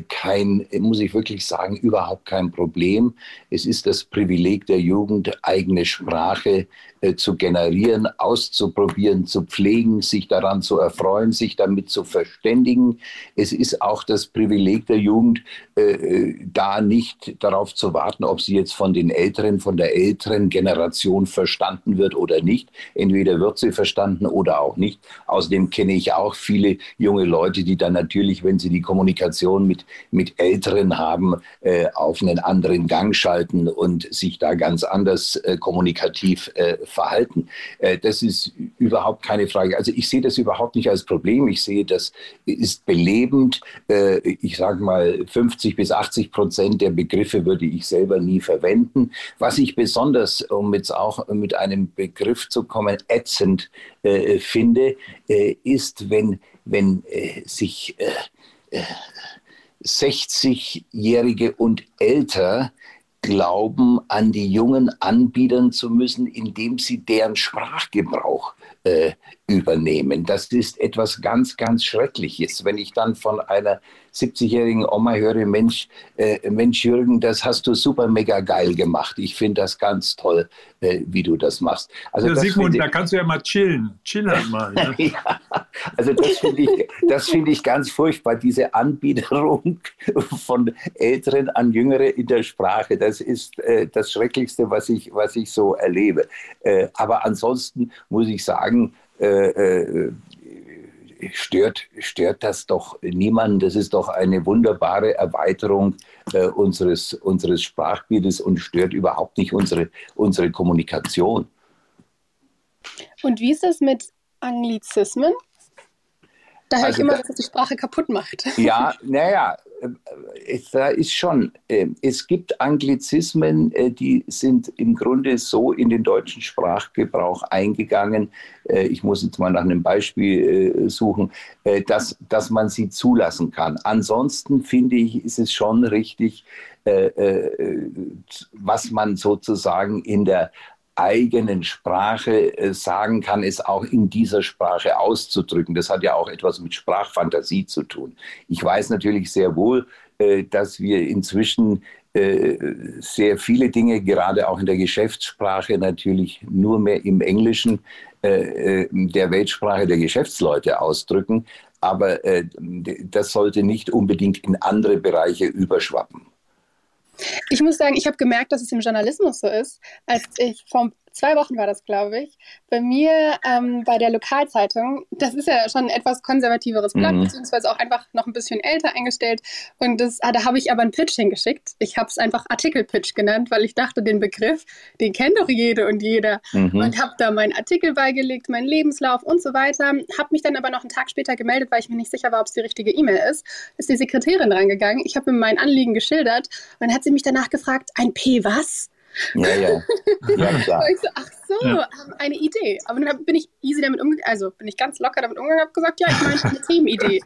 kein, muss ich wirklich sagen, überhaupt kein Problem. Es ist das Privileg der Jugend, eigene Sprache äh, zu generieren, auszuprobieren, zu pflegen, sich daran zu erfreuen, sich damit zu verständigen. Es ist auch das Privileg der Jugend, äh, da nicht darauf zu warten, ob sie jetzt von den Älteren, von der älteren Generation verstanden wird oder nicht. Entweder wird sie verstanden oder auch nicht. Außerdem kenne ich auch viele junge Leute, die dann natürlich, wenn sie die Kommunikation Kommunikation mit, mit Älteren haben, äh, auf einen anderen Gang schalten und sich da ganz anders äh, kommunikativ äh, verhalten. Äh, das ist überhaupt keine Frage. Also ich sehe das überhaupt nicht als Problem. Ich sehe, das ist belebend. Äh, ich sage mal, 50 bis 80 Prozent der Begriffe würde ich selber nie verwenden. Was ich besonders, um jetzt auch mit einem Begriff zu kommen, ätzend äh, finde, äh, ist, wenn, wenn äh, sich 60-Jährige äh, und älter glauben, an die Jungen anbiedern zu müssen, indem sie deren Sprachgebrauch äh, übernehmen. Das ist etwas ganz, ganz Schreckliches. Wenn ich dann von einer 70-jährigen Oma höre, Mensch, äh, Mensch Jürgen, das hast du super mega geil gemacht. Ich finde das ganz toll, äh, wie du das machst. Also ja, das Sigmund, da kannst du ja mal chillen. Chill halt mal. Ne? ja, also das finde ich, find ich ganz furchtbar, diese Anbiederung von Älteren an Jüngere in der Sprache. Das ist äh, das Schrecklichste, was ich, was ich so erlebe. Äh, aber ansonsten muss ich sagen, äh, äh, stört, stört das doch niemanden. Das ist doch eine wunderbare Erweiterung äh, unseres, unseres Sprachbildes und stört überhaupt nicht unsere, unsere Kommunikation. Und wie ist es mit Anglizismen? Da höre also ich immer, dass es die Sprache kaputt macht. Ja, naja, da ist schon, äh, es gibt Anglizismen, äh, die sind im Grunde so in den deutschen Sprachgebrauch eingegangen. Ich muss jetzt mal nach einem Beispiel suchen, dass, dass man sie zulassen kann. Ansonsten finde ich, ist es schon richtig, was man sozusagen in der eigenen Sprache äh, sagen kann, es auch in dieser Sprache auszudrücken. Das hat ja auch etwas mit Sprachfantasie zu tun. Ich weiß natürlich sehr wohl, äh, dass wir inzwischen äh, sehr viele Dinge, gerade auch in der Geschäftssprache, natürlich nur mehr im Englischen der Weltsprache der Geschäftsleute ausdrücken. Aber das sollte nicht unbedingt in andere Bereiche überschwappen. Ich muss sagen, ich habe gemerkt, dass es im Journalismus so ist, als ich vor zwei Wochen war das, glaube ich, bei mir ähm, bei der Lokalzeitung. Das ist ja schon ein etwas konservativeres Blatt, mhm. beziehungsweise auch einfach noch ein bisschen älter eingestellt. Und das, ah, da habe ich aber einen Pitch hingeschickt. Ich habe es einfach Artikelpitch genannt, weil ich dachte, den Begriff, den kennt doch jede und jeder. Mhm. Und habe da meinen Artikel beigelegt, meinen Lebenslauf und so weiter. Habe mich dann aber noch einen Tag später gemeldet, weil ich mir nicht sicher war, ob es die richtige E-Mail ist. Ist die Sekretärin rangegangen. Ich habe mir mein Anliegen geschildert und dann hat sie mich danach gefragt, ein P was? Ja, ja. ja klar. so, ach so, ja. eine Idee. Aber dann bin ich easy damit umgegangen, also bin ich ganz locker damit umgegangen, habe gesagt, ja, ich meine eine Themenidee.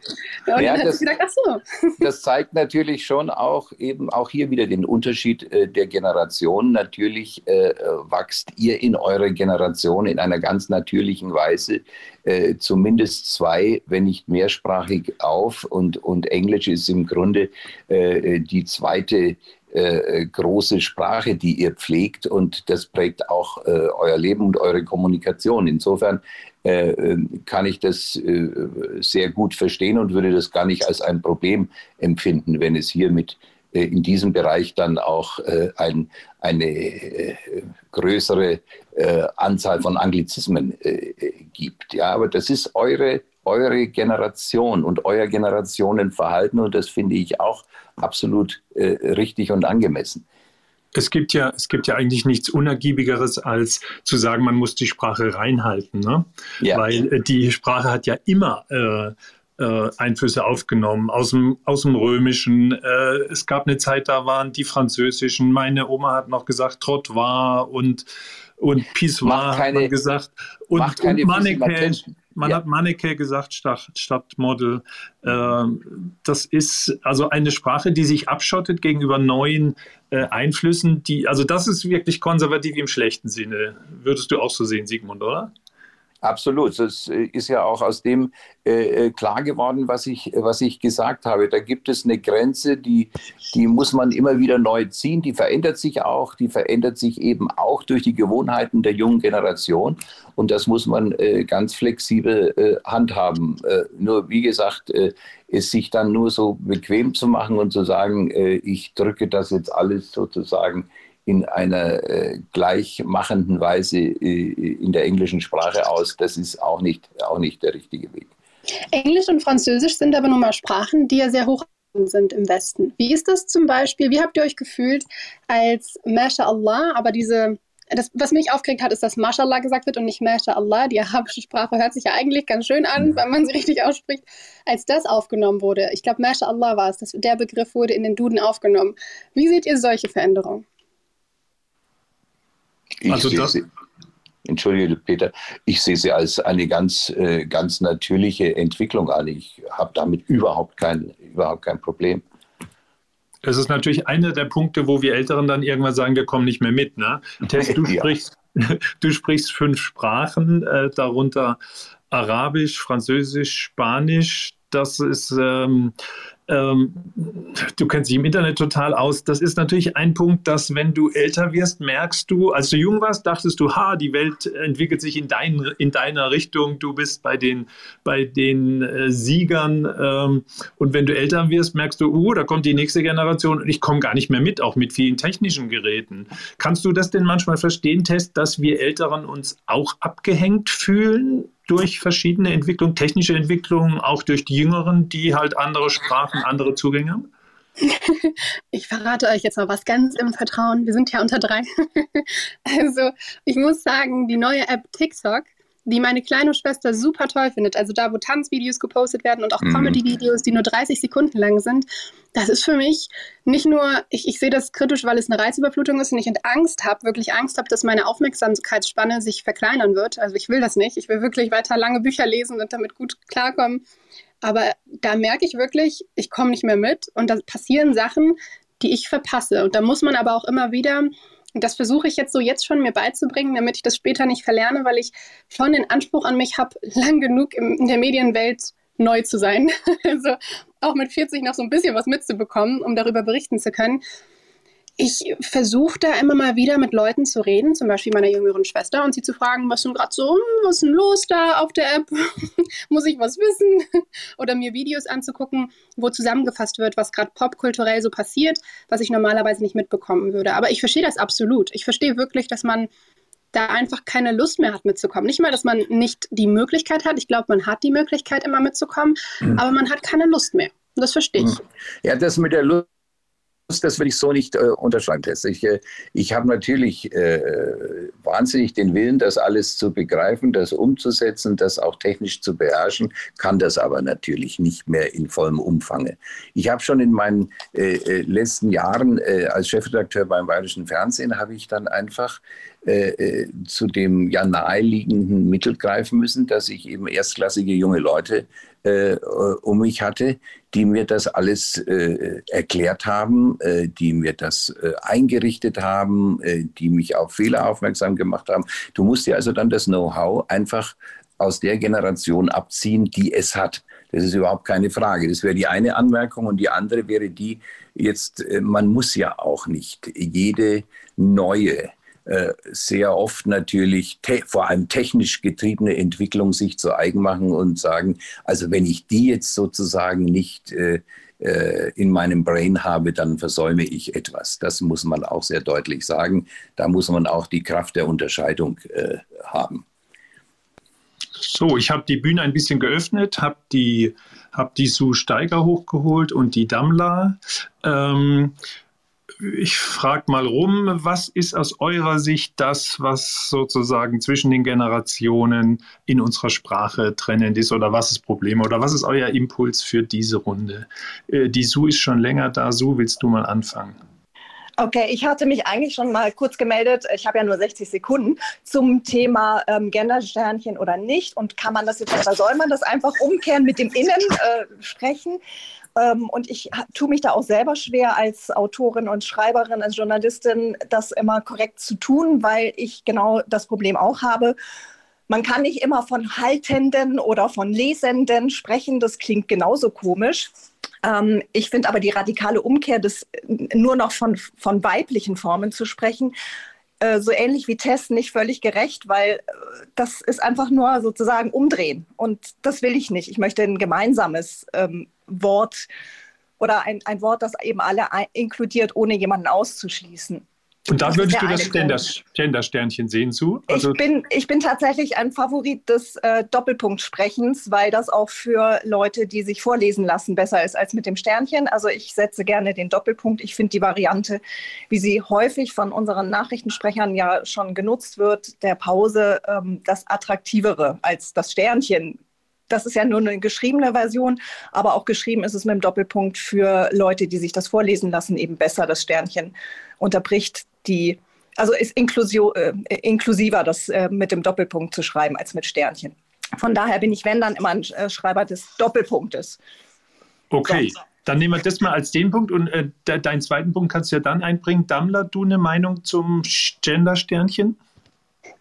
Ja, und ja, dann das, hat sie gedacht, ach so. Das zeigt natürlich schon auch eben auch hier wieder den Unterschied äh, der Generation. Natürlich äh, wächst ihr in eurer Generation in einer ganz natürlichen Weise äh, zumindest zwei, wenn nicht mehrsprachig auf und, und Englisch ist im Grunde äh, die zweite äh, große Sprache, die ihr pflegt und das prägt auch äh, euer Leben und eure Kommunikation. Insofern äh, ähm, kann ich das äh, sehr gut verstehen und würde das gar nicht als ein Problem empfinden, wenn es hier mit äh, in diesem Bereich dann auch äh, ein, eine größere Anzahl von Anglizismen gibt. Ja, aber das ist eure eure Generation und euer Generationenverhalten und das finde ich auch absolut äh, richtig und angemessen. Es gibt ja, es gibt ja eigentlich nichts Unergiebigeres, als zu sagen, man muss die Sprache reinhalten. Ne? Ja. Weil äh, die Sprache hat ja immer äh, äh, Einflüsse aufgenommen aus dem, aus dem Römischen. Äh, es gab eine Zeit, da waren die Französischen. Meine Oma hat noch gesagt Trottoir und, und Pissoir hat man gesagt. Und, und Manneke. Man ja. hat Manneke gesagt statt, statt Model. Ähm, das ist also eine Sprache, die sich abschottet gegenüber neuen äh, Einflüssen. Die, also das ist wirklich konservativ im schlechten Sinne. Würdest du auch so sehen, Sigmund, oder? Absolut. Das äh, ist ja auch aus dem äh, äh, klar geworden, was ich, was ich gesagt habe. Da gibt es eine Grenze, die, die muss man immer wieder neu ziehen. Die verändert sich auch. Die verändert sich eben auch durch die Gewohnheiten der jungen Generation. Und das muss man äh, ganz flexibel äh, handhaben. Äh, nur, wie gesagt, es sich dann nur so bequem zu machen und zu sagen, ich drücke das jetzt alles sozusagen in einer äh, gleichmachenden Weise äh, in der englischen Sprache aus. Das ist auch nicht, auch nicht der richtige Weg. Englisch und Französisch sind aber nun mal Sprachen, die ja sehr hoch sind im Westen. Wie ist das zum Beispiel? Wie habt ihr euch gefühlt als MashaAllah, aber diese das, was mich aufgeregt hat, ist, dass Mashallah gesagt wird und nicht MashaAllah. Die arabische Sprache hört sich ja eigentlich ganz schön an, wenn man sie richtig ausspricht. Als das aufgenommen wurde, ich glaube, MashaAllah war es, dass der Begriff wurde in den Duden aufgenommen. Wie seht ihr solche Veränderungen? Ich also das, Entschuldige, Peter, ich sehe sie als eine ganz, äh, ganz natürliche Entwicklung an. Ich habe damit überhaupt kein, überhaupt kein Problem. Es ist natürlich einer der Punkte, wo wir Älteren dann irgendwann sagen, wir kommen nicht mehr mit. Ne? Tess, du, ja. sprichst, du sprichst fünf Sprachen, äh, darunter Arabisch, Französisch, Spanisch. Das ist ähm, ähm, du kennst dich im Internet total aus. Das ist natürlich ein Punkt, dass wenn du älter wirst, merkst du, als du jung warst, dachtest du, ha, die Welt entwickelt sich in, dein, in deiner Richtung, du bist bei den, bei den äh, Siegern. Ähm, und wenn du älter wirst, merkst du, uh, da kommt die nächste Generation und ich komme gar nicht mehr mit, auch mit vielen technischen Geräten. Kannst du das denn manchmal verstehen, Test, dass wir Älteren uns auch abgehängt fühlen durch verschiedene Entwicklungen, technische Entwicklungen, auch durch die Jüngeren, die halt andere Sprachen, andere Zugänge haben? Ich verrate euch jetzt mal was ganz im Vertrauen. Wir sind ja unter drei. Also, ich muss sagen, die neue App TikTok die meine kleine Schwester super toll findet. Also da, wo Tanzvideos gepostet werden und auch mhm. Comedy-Videos, die nur 30 Sekunden lang sind. Das ist für mich nicht nur, ich, ich sehe das kritisch, weil es eine Reizüberflutung ist und ich Angst habe, wirklich Angst habe, dass meine Aufmerksamkeitsspanne sich verkleinern wird. Also ich will das nicht. Ich will wirklich weiter lange Bücher lesen und damit gut klarkommen. Aber da merke ich wirklich, ich komme nicht mehr mit und da passieren Sachen, die ich verpasse. Und da muss man aber auch immer wieder und das versuche ich jetzt so jetzt schon mir beizubringen, damit ich das später nicht verlerne, weil ich schon den Anspruch an mich habe, lang genug in der Medienwelt neu zu sein. also auch mit 40 noch so ein bisschen was mitzubekommen, um darüber berichten zu können ich versuche da immer mal wieder mit Leuten zu reden, zum Beispiel meiner jüngeren Schwester, und sie zu fragen, was denn gerade so, hm, was ist denn los da auf der App? Muss ich was wissen? Oder mir Videos anzugucken, wo zusammengefasst wird, was gerade popkulturell so passiert, was ich normalerweise nicht mitbekommen würde. Aber ich verstehe das absolut. Ich verstehe wirklich, dass man da einfach keine Lust mehr hat mitzukommen. Nicht mal, dass man nicht die Möglichkeit hat. Ich glaube, man hat die Möglichkeit, immer mitzukommen, mhm. aber man hat keine Lust mehr. Das verstehe ich. Ja, das mit der Lust das will ich so nicht äh, unterschreiben. Ich, äh, ich habe natürlich äh, wahnsinnig den Willen, das alles zu begreifen, das umzusetzen, das auch technisch zu beherrschen, kann das aber natürlich nicht mehr in vollem Umfange. Ich habe schon in meinen äh, äh letzten Jahren äh, als Chefredakteur beim Bayerischen Fernsehen, habe ich dann einfach zu dem ja naheliegenden Mittel greifen müssen, dass ich eben erstklassige junge Leute äh, um mich hatte, die mir das alles äh, erklärt haben, äh, die mir das äh, eingerichtet haben, äh, die mich auf Fehler aufmerksam gemacht haben. Du musst dir also dann das Know-how einfach aus der Generation abziehen, die es hat. Das ist überhaupt keine Frage. Das wäre die eine Anmerkung und die andere wäre die, jetzt, äh, man muss ja auch nicht jede neue sehr oft natürlich vor allem technisch getriebene Entwicklung sich zu eigen machen und sagen, also wenn ich die jetzt sozusagen nicht äh, äh, in meinem Brain habe, dann versäume ich etwas. Das muss man auch sehr deutlich sagen. Da muss man auch die Kraft der Unterscheidung äh, haben. So, ich habe die Bühne ein bisschen geöffnet, habe die, hab die Sue Steiger hochgeholt und die Dammler. Ähm, ich frage mal rum, was ist aus eurer Sicht das, was sozusagen zwischen den Generationen in unserer Sprache trennend ist oder was ist Problem oder was ist euer Impuls für diese Runde? Äh, die Su ist schon länger da. Su, willst du mal anfangen? Okay, ich hatte mich eigentlich schon mal kurz gemeldet. Ich habe ja nur 60 Sekunden zum Thema ähm, Gendersternchen oder nicht. Und kann man das jetzt oder soll man das einfach umkehren mit dem Innen äh, sprechen? Ähm, und ich tue mich da auch selber schwer als Autorin und Schreiberin, als Journalistin, das immer korrekt zu tun, weil ich genau das Problem auch habe. Man kann nicht immer von Haltenden oder von Lesenden sprechen. Das klingt genauso komisch. Ähm, ich finde aber die radikale Umkehr, des, nur noch von, von weiblichen Formen zu sprechen, äh, so ähnlich wie Tess nicht völlig gerecht, weil äh, das ist einfach nur sozusagen umdrehen. Und das will ich nicht. Ich möchte ein gemeinsames ähm, Wort oder ein, ein Wort, das eben alle inkludiert, ohne jemanden auszuschließen. Und da würdest du das Gender, Gender-Sternchen sehen zu? Also ich, bin, ich bin tatsächlich ein Favorit des äh, Doppelpunktsprechens, weil das auch für Leute, die sich vorlesen lassen, besser ist als mit dem Sternchen. Also ich setze gerne den Doppelpunkt. Ich finde die Variante, wie sie häufig von unseren Nachrichtensprechern ja schon genutzt wird, der Pause, ähm, das Attraktivere als das Sternchen das ist ja nur eine geschriebene Version, aber auch geschrieben ist es mit dem Doppelpunkt für Leute, die sich das vorlesen lassen, eben besser. Das Sternchen unterbricht die, also ist Inklusio, äh, inklusiver, das äh, mit dem Doppelpunkt zu schreiben als mit Sternchen. Von daher bin ich, wenn dann, immer ein äh, Schreiber des Doppelpunktes. Okay. So. Dann nehmen wir das mal als den Punkt und äh, de deinen zweiten Punkt kannst du ja dann einbringen. Dammler, du eine Meinung zum Gender-Sternchen?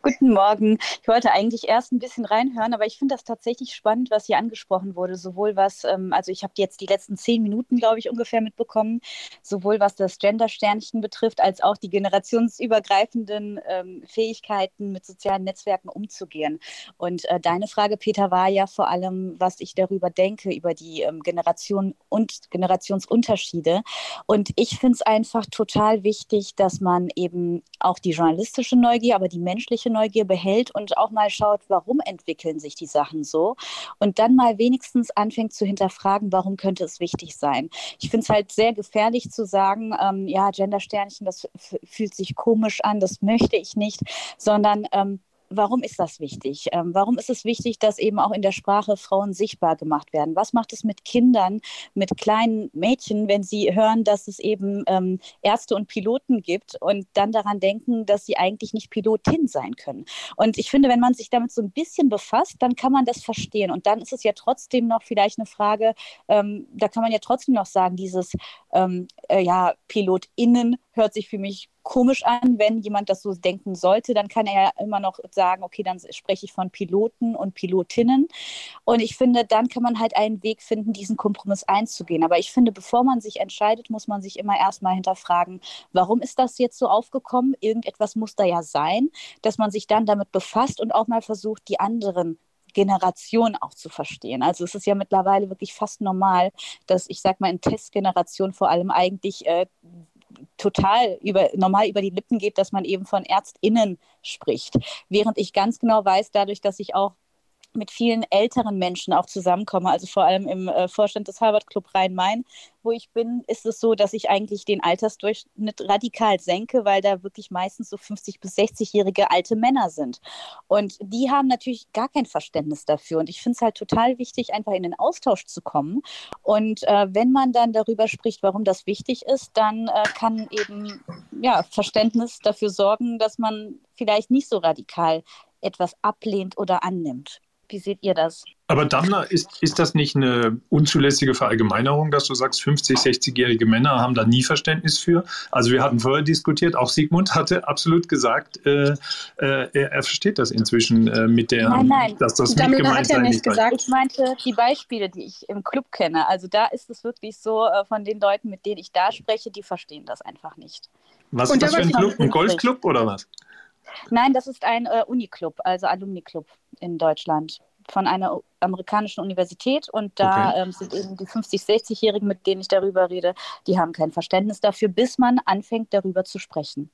Guten Morgen. Ich wollte eigentlich erst ein bisschen reinhören, aber ich finde das tatsächlich spannend, was hier angesprochen wurde. Sowohl was, ähm, also ich habe jetzt die letzten zehn Minuten, glaube ich, ungefähr mitbekommen, sowohl was das Gender-Sternchen betrifft, als auch die generationsübergreifenden ähm, Fähigkeiten, mit sozialen Netzwerken umzugehen. Und äh, deine Frage, Peter, war ja vor allem, was ich darüber denke, über die ähm, Generation und Generationsunterschiede. Und ich finde es einfach total wichtig, dass man eben auch die journalistische Neugier, aber die menschliche Neugier behält und auch mal schaut, warum entwickeln sich die Sachen so und dann mal wenigstens anfängt zu hinterfragen, warum könnte es wichtig sein. Ich finde es halt sehr gefährlich zu sagen, ähm, ja, Gendersternchen, das fühlt sich komisch an, das möchte ich nicht, sondern ähm, warum ist das wichtig? Ähm, warum ist es wichtig, dass eben auch in der Sprache Frauen sichtbar gemacht werden? Was macht es mit Kindern, mit kleinen Mädchen, wenn sie hören, dass es eben ähm, Ärzte und Piloten gibt und dann daran denken, dass sie eigentlich nicht Pilotin sein können? Und ich finde, wenn man sich damit so ein bisschen befasst, dann kann man das verstehen. Und dann ist es ja trotzdem noch vielleicht eine Frage, ähm, da kann man ja trotzdem noch sagen, dieses ähm, äh, ja, PilotInnen hört sich für mich komisch an, wenn jemand das so denken sollte, dann kann er ja immer noch sagen, okay, dann spreche ich von Piloten und Pilotinnen. Und ich finde, dann kann man halt einen Weg finden, diesen Kompromiss einzugehen. Aber ich finde, bevor man sich entscheidet, muss man sich immer erstmal hinterfragen, warum ist das jetzt so aufgekommen? Irgendetwas muss da ja sein, dass man sich dann damit befasst und auch mal versucht, die anderen Generation auch zu verstehen. Also es ist ja mittlerweile wirklich fast normal, dass ich sag mal in Testgeneration vor allem eigentlich äh, total über, normal über die Lippen geht, dass man eben von ÄrztInnen spricht. Während ich ganz genau weiß, dadurch, dass ich auch mit vielen älteren Menschen auch zusammenkomme, also vor allem im äh, Vorstand des Harvard Club Rhein-Main, wo ich bin, ist es so, dass ich eigentlich den Altersdurchschnitt radikal senke, weil da wirklich meistens so 50 bis 60-jährige alte Männer sind. Und die haben natürlich gar kein Verständnis dafür. Und ich finde es halt total wichtig, einfach in den Austausch zu kommen. Und äh, wenn man dann darüber spricht, warum das wichtig ist, dann äh, kann eben ja, Verständnis dafür sorgen, dass man vielleicht nicht so radikal etwas ablehnt oder annimmt. Wie seht ihr das? Aber Dammler, ist, ist das nicht eine unzulässige Verallgemeinerung, dass du sagst, 50-, 60-jährige Männer haben da nie Verständnis für? Also wir hatten vorher diskutiert, auch Sigmund hatte absolut gesagt, äh, äh, er, er, versteht das inzwischen äh, mit der, nein, nein. dass das Dammler mit hat ja nicht gesagt. Ich meinte die Beispiele, die ich im Club kenne. Also da ist es wirklich so, äh, von den Leuten, mit denen ich da spreche, die verstehen das einfach nicht. Was ist das für ein Club? Ein Golfclub oder was? Nein, das ist ein äh, Uniclub, also Alumni-Club in Deutschland von einer amerikanischen Universität und da okay. ähm, sind eben die 50-, 60-Jährigen, mit denen ich darüber rede, die haben kein Verständnis dafür, bis man anfängt, darüber zu sprechen.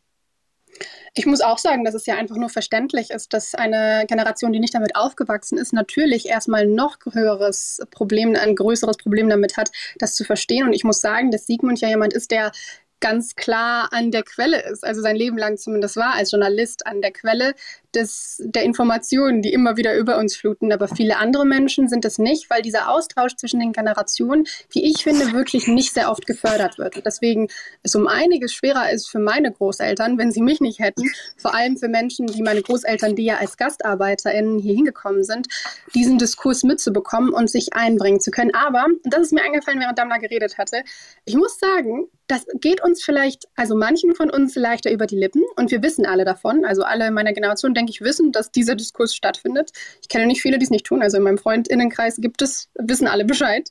Ich muss auch sagen, dass es ja einfach nur verständlich ist, dass eine Generation, die nicht damit aufgewachsen ist, natürlich erstmal noch höheres Problem, ein größeres Problem damit hat, das zu verstehen. Und ich muss sagen, dass Sigmund ja jemand ist, der ganz klar an der Quelle ist, also sein Leben lang zumindest war als Journalist an der Quelle des, der Informationen, die immer wieder über uns fluten. Aber viele andere Menschen sind es nicht, weil dieser Austausch zwischen den Generationen, wie ich finde, wirklich nicht sehr oft gefördert wird. Und deswegen es um einiges schwerer ist für meine Großeltern, wenn sie mich nicht hätten, vor allem für Menschen wie meine Großeltern, die ja als GastarbeiterInnen hier hingekommen sind, diesen Diskurs mitzubekommen und sich einbringen zu können. Aber, und das ist mir eingefallen, während Damla geredet hatte, ich muss sagen, das geht uns vielleicht, also manchen von uns leichter über die Lippen und wir wissen alle davon, also alle in meiner Generation, denke ich, wissen, dass dieser Diskurs stattfindet. Ich kenne nicht viele, die es nicht tun, also in meinem Freundinnenkreis gibt es, wissen alle Bescheid.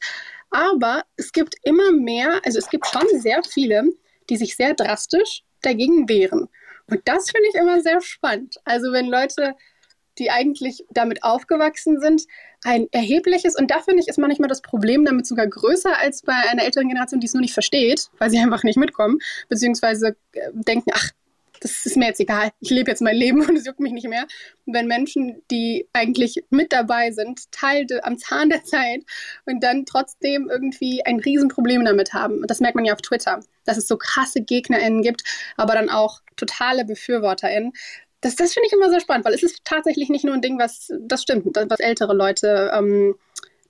Aber es gibt immer mehr, also es gibt schon sehr viele, die sich sehr drastisch dagegen wehren. Und das finde ich immer sehr spannend. Also wenn Leute die eigentlich damit aufgewachsen sind, ein erhebliches, und da finde ich, ist manchmal das Problem damit sogar größer als bei einer älteren Generation, die es nur nicht versteht, weil sie einfach nicht mitkommen, beziehungsweise äh, denken, ach, das ist mir jetzt egal, ich lebe jetzt mein Leben und es juckt mich nicht mehr. Und wenn Menschen, die eigentlich mit dabei sind, Teil de, am Zahn der Zeit und dann trotzdem irgendwie ein Riesenproblem damit haben. Und das merkt man ja auf Twitter, dass es so krasse GegnerInnen gibt, aber dann auch totale BefürworterInnen. Das, das finde ich immer sehr spannend, weil es ist tatsächlich nicht nur ein Ding, was, das stimmt, was ältere Leute ähm,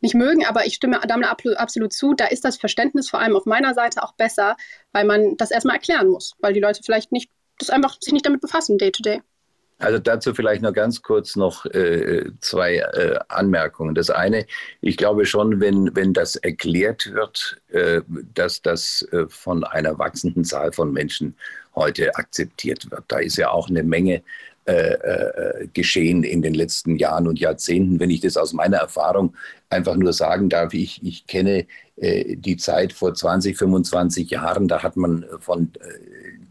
nicht mögen, aber ich stimme damit absolut zu. Da ist das Verständnis vor allem auf meiner Seite auch besser, weil man das erstmal erklären muss, weil die Leute vielleicht nicht das einfach sich nicht damit befassen, day to day. Also dazu vielleicht noch ganz kurz noch äh, zwei äh, Anmerkungen. Das eine, ich glaube schon, wenn, wenn das erklärt wird, äh, dass das äh, von einer wachsenden Zahl von Menschen heute akzeptiert wird. Da ist ja auch eine Menge äh, äh, geschehen in den letzten Jahren und Jahrzehnten. Wenn ich das aus meiner Erfahrung einfach nur sagen darf, ich, ich kenne die Zeit vor 20, 25 Jahren, da hat man von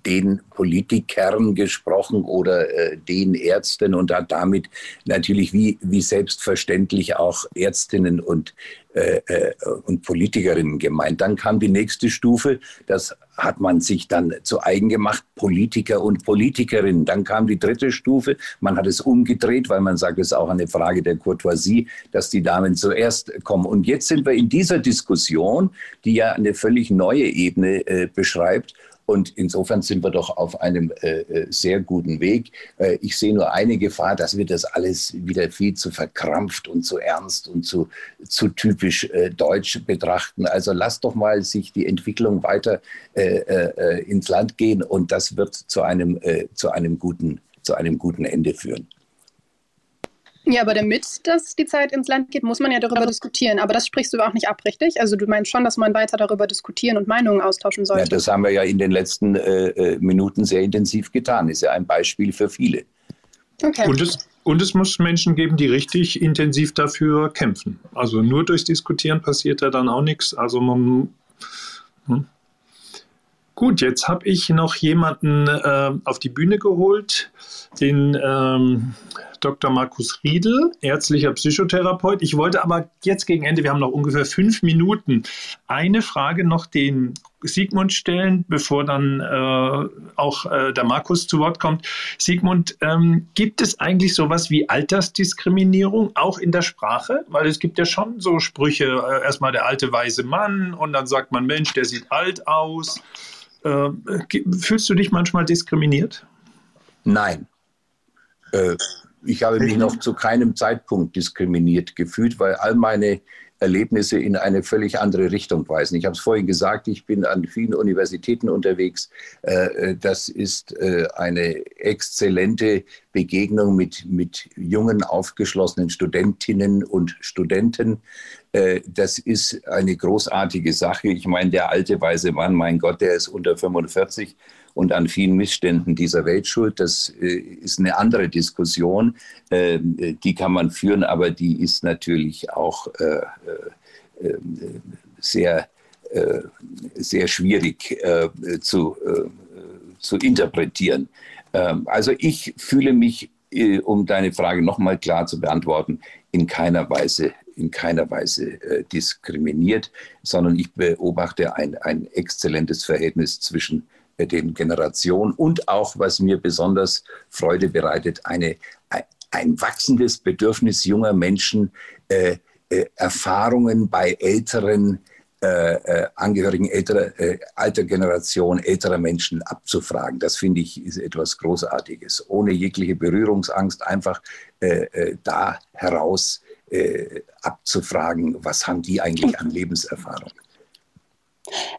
den Politikern gesprochen oder äh, den Ärzten und hat damit natürlich wie, wie selbstverständlich auch Ärztinnen und, äh, äh, und Politikerinnen gemeint. Dann kam die nächste Stufe, das hat man sich dann zu eigen gemacht, Politiker und Politikerinnen. Dann kam die dritte Stufe, man hat es umgedreht, weil man sagt, es ist auch eine Frage der Courtoisie, dass die Damen zuerst kommen. Und jetzt sind wir in dieser Diskussion, die ja eine völlig neue Ebene äh, beschreibt und insofern sind wir doch auf einem äh, äh, sehr guten Weg. Äh, ich sehe nur eine Gefahr, dass wir das alles wieder viel zu verkrampft und zu ernst und zu, zu typisch äh, deutsch betrachten. Also lasst doch mal sich die Entwicklung weiter äh, äh, ins Land gehen und das wird zu einem, zu einem, guten, zu einem guten Ende führen. Ja, aber damit dass die Zeit ins Land geht, muss man ja darüber aber diskutieren. Aber das sprichst du auch nicht ab, richtig? Also du meinst schon, dass man weiter darüber diskutieren und Meinungen austauschen sollte. Ja, das haben wir ja in den letzten äh, äh, Minuten sehr intensiv getan. Ist ja ein Beispiel für viele. Okay. Und es, und es muss Menschen geben, die richtig intensiv dafür kämpfen. Also nur durchs Diskutieren passiert da dann auch nichts. Also man. Hm. Gut, jetzt habe ich noch jemanden äh, auf die Bühne geholt, den ähm, Dr. Markus Riedel, ärztlicher Psychotherapeut. Ich wollte aber jetzt gegen Ende, wir haben noch ungefähr fünf Minuten, eine Frage noch den Sigmund stellen, bevor dann äh, auch äh, der Markus zu Wort kommt. Sigmund, ähm, gibt es eigentlich sowas wie Altersdiskriminierung auch in der Sprache? Weil es gibt ja schon so Sprüche, äh, erstmal der alte weise Mann und dann sagt man, Mensch, der sieht alt aus. Äh, fühlst du dich manchmal diskriminiert? Nein. Äh, ich habe mich noch zu keinem Zeitpunkt diskriminiert gefühlt, weil all meine Erlebnisse in eine völlig andere Richtung weisen. Ich habe es vorhin gesagt, ich bin an vielen Universitäten unterwegs. Äh, das ist eine exzellente Begegnung mit, mit jungen, aufgeschlossenen Studentinnen und Studenten. Äh, das ist eine großartige Sache. Ich meine, der alte weise Mann, mein Gott, der ist unter 45 und an vielen Missständen dieser Welt schuld. Das äh, ist eine andere Diskussion, ähm, die kann man führen, aber die ist natürlich auch äh, sehr, sehr schwierig zu, zu interpretieren. Ähm, also ich fühle mich, um deine Frage nochmal klar zu beantworten, in keiner Weise in keiner Weise äh, diskriminiert, sondern ich beobachte ein, ein exzellentes Verhältnis zwischen äh, den Generationen und auch, was mir besonders Freude bereitet, eine, ein, wachsendes Bedürfnis junger Menschen, äh, äh Erfahrungen bei älteren äh, äh, Angehörigen älterer, äh, alter Generation, älterer Menschen abzufragen. Das finde ich ist etwas Großartiges. Ohne jegliche Berührungsangst einfach äh, da heraus abzufragen, was haben die eigentlich an Lebenserfahrung.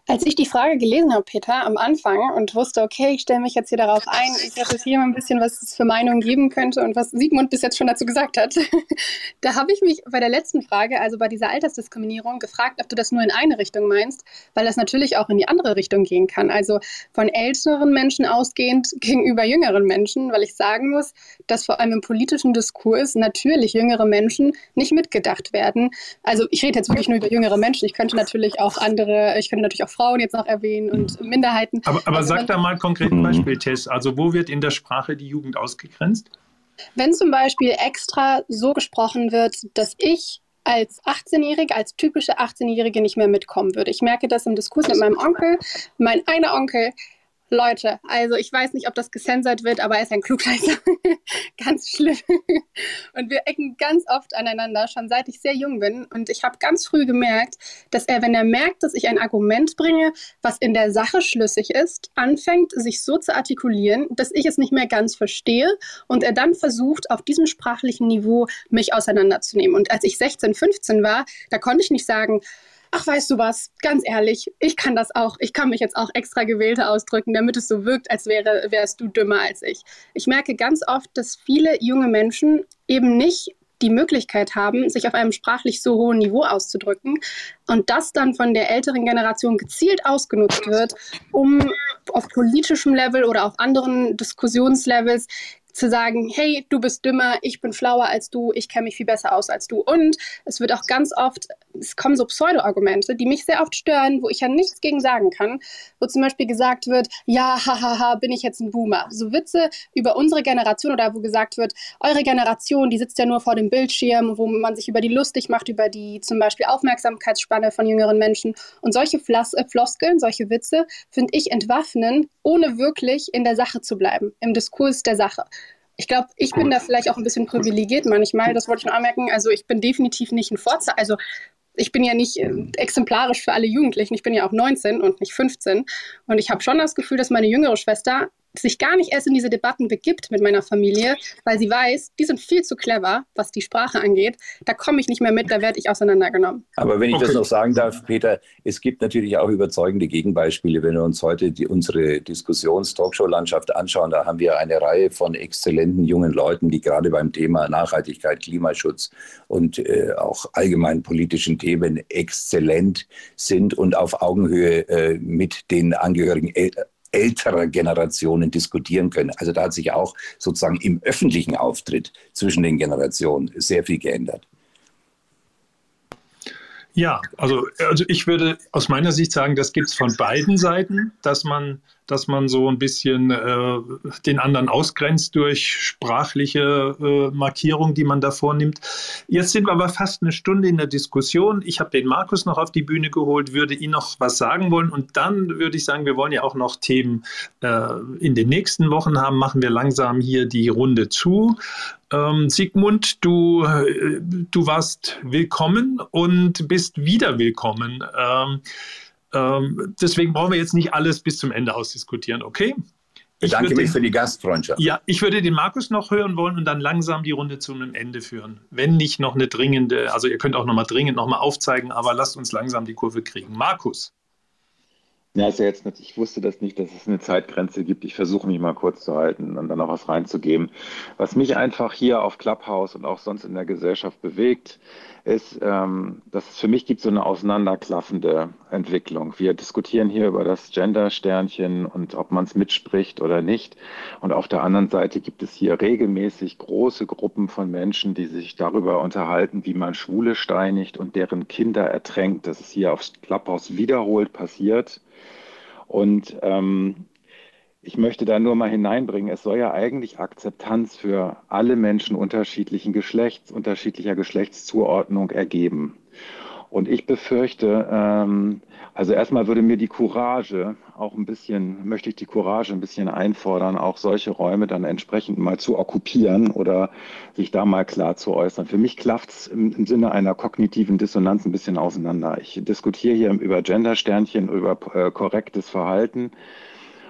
Als ich die Frage gelesen habe, Peter, am Anfang und wusste, okay, ich stelle mich jetzt hier darauf ein, ich recherchiere mal ein bisschen, was es für Meinungen geben könnte und was Sigmund bis jetzt schon dazu gesagt hat, da habe ich mich bei der letzten Frage, also bei dieser Altersdiskriminierung, gefragt, ob du das nur in eine Richtung meinst, weil das natürlich auch in die andere Richtung gehen kann. Also von älteren Menschen ausgehend gegenüber jüngeren Menschen, weil ich sagen muss, dass vor allem im politischen Diskurs natürlich jüngere Menschen nicht mitgedacht werden. Also ich rede jetzt wirklich nur über jüngere Menschen. Ich könnte natürlich auch andere, ich könnte können natürlich auch Frauen jetzt noch erwähnen und mhm. Minderheiten. Aber, aber also sag da mal konkret ein Beispiel, Tess. Also wo wird in der Sprache die Jugend ausgegrenzt? Wenn zum Beispiel extra so gesprochen wird, dass ich als 18-Jährige, als typische 18-Jährige nicht mehr mitkommen würde. Ich merke das im Diskurs mit meinem Onkel. Mein einer Onkel Leute, also ich weiß nicht, ob das gesensert wird, aber er ist ein Klugscheißer. ganz schlimm. Und wir ecken ganz oft aneinander, schon seit ich sehr jung bin. Und ich habe ganz früh gemerkt, dass er, wenn er merkt, dass ich ein Argument bringe, was in der Sache schlüssig ist, anfängt, sich so zu artikulieren, dass ich es nicht mehr ganz verstehe und er dann versucht, auf diesem sprachlichen Niveau mich auseinanderzunehmen. Und als ich 16, 15 war, da konnte ich nicht sagen, ach, weißt du was, ganz ehrlich, ich kann das auch. Ich kann mich jetzt auch extra gewählter ausdrücken, damit es so wirkt, als wäre, wärst du dümmer als ich. Ich merke ganz oft, dass viele junge Menschen eben nicht die Möglichkeit haben, sich auf einem sprachlich so hohen Niveau auszudrücken und das dann von der älteren Generation gezielt ausgenutzt wird, um auf politischem Level oder auf anderen Diskussionslevels zu sagen, hey, du bist dümmer, ich bin schlauer als du, ich kenne mich viel besser aus als du. Und es wird auch ganz oft, es kommen so Pseudo-Argumente, die mich sehr oft stören, wo ich ja nichts gegen sagen kann, wo zum Beispiel gesagt wird, ja, hahaha, bin ich jetzt ein Boomer. So Witze über unsere Generation oder wo gesagt wird, eure Generation, die sitzt ja nur vor dem Bildschirm, wo man sich über die lustig macht, über die zum Beispiel Aufmerksamkeitsspanne von jüngeren Menschen. Und solche Flas äh, Floskeln, solche Witze, finde ich entwaffnen, ohne wirklich in der Sache zu bleiben, im Diskurs der Sache. Ich glaube, ich bin da vielleicht auch ein bisschen privilegiert manchmal, das wollte ich nur anmerken. Also ich bin definitiv nicht ein Vorzeige, also ich bin ja nicht äh, exemplarisch für alle Jugendlichen. Ich bin ja auch 19 und nicht 15. Und ich habe schon das Gefühl, dass meine jüngere Schwester sich gar nicht erst in diese Debatten begibt mit meiner Familie, weil sie weiß, die sind viel zu clever, was die Sprache angeht. Da komme ich nicht mehr mit, da werde ich auseinandergenommen. Aber wenn ich okay. das noch sagen darf, Peter, es gibt natürlich auch überzeugende Gegenbeispiele. Wenn wir uns heute die, unsere Diskussions-Talkshow-Landschaft anschauen, da haben wir eine Reihe von exzellenten jungen Leuten, die gerade beim Thema Nachhaltigkeit, Klimaschutz und äh, auch allgemein politischen Themen exzellent sind und auf Augenhöhe äh, mit den Angehörigen älterer Generationen diskutieren können. Also da hat sich auch sozusagen im öffentlichen Auftritt zwischen den Generationen sehr viel geändert. Ja, also, also ich würde aus meiner Sicht sagen, das gibt es von beiden Seiten, dass man dass man so ein bisschen äh, den anderen ausgrenzt durch sprachliche äh, Markierung, die man da vornimmt. Jetzt sind wir aber fast eine Stunde in der Diskussion. Ich habe den Markus noch auf die Bühne geholt, würde ihn noch was sagen wollen und dann würde ich sagen, wir wollen ja auch noch Themen äh, in den nächsten Wochen haben, machen wir langsam hier die Runde zu. Ähm, Sigmund, du, äh, du warst willkommen und bist wieder willkommen. Ähm, ähm, deswegen brauchen wir jetzt nicht alles bis zum Ende ausdiskutieren, okay? Ich bedanke mich für die Gastfreundschaft. Ja, ich würde den Markus noch hören wollen und dann langsam die Runde zu einem Ende führen. Wenn nicht noch eine dringende, also ihr könnt auch noch mal dringend noch mal aufzeigen, aber lasst uns langsam die Kurve kriegen. Markus. Ja, also jetzt nicht, ich wusste das nicht, dass es eine Zeitgrenze gibt. Ich versuche mich mal kurz zu halten und dann noch was reinzugeben. Was mich einfach hier auf Clubhouse und auch sonst in der Gesellschaft bewegt, ist, ähm, dass es für mich gibt so eine auseinanderklaffende Entwicklung. Wir diskutieren hier über das Gender-Sternchen und ob man es mitspricht oder nicht. Und auf der anderen Seite gibt es hier regelmäßig große Gruppen von Menschen, die sich darüber unterhalten, wie man Schwule steinigt und deren Kinder ertränkt. Das ist hier aufs Clubhouse wiederholt passiert. Und ähm, ich möchte da nur mal hineinbringen, es soll ja eigentlich Akzeptanz für alle Menschen unterschiedlichen Geschlechts, unterschiedlicher Geschlechtszuordnung ergeben. Und ich befürchte, ähm, also erstmal würde mir die Courage auch ein bisschen, möchte ich die Courage ein bisschen einfordern, auch solche Räume dann entsprechend mal zu okkupieren oder sich da mal klar zu äußern. Für mich klafft es im, im, Sinne einer kognitiven Dissonanz ein bisschen auseinander. Ich diskutiere hier über Gendersternchen, über äh, korrektes Verhalten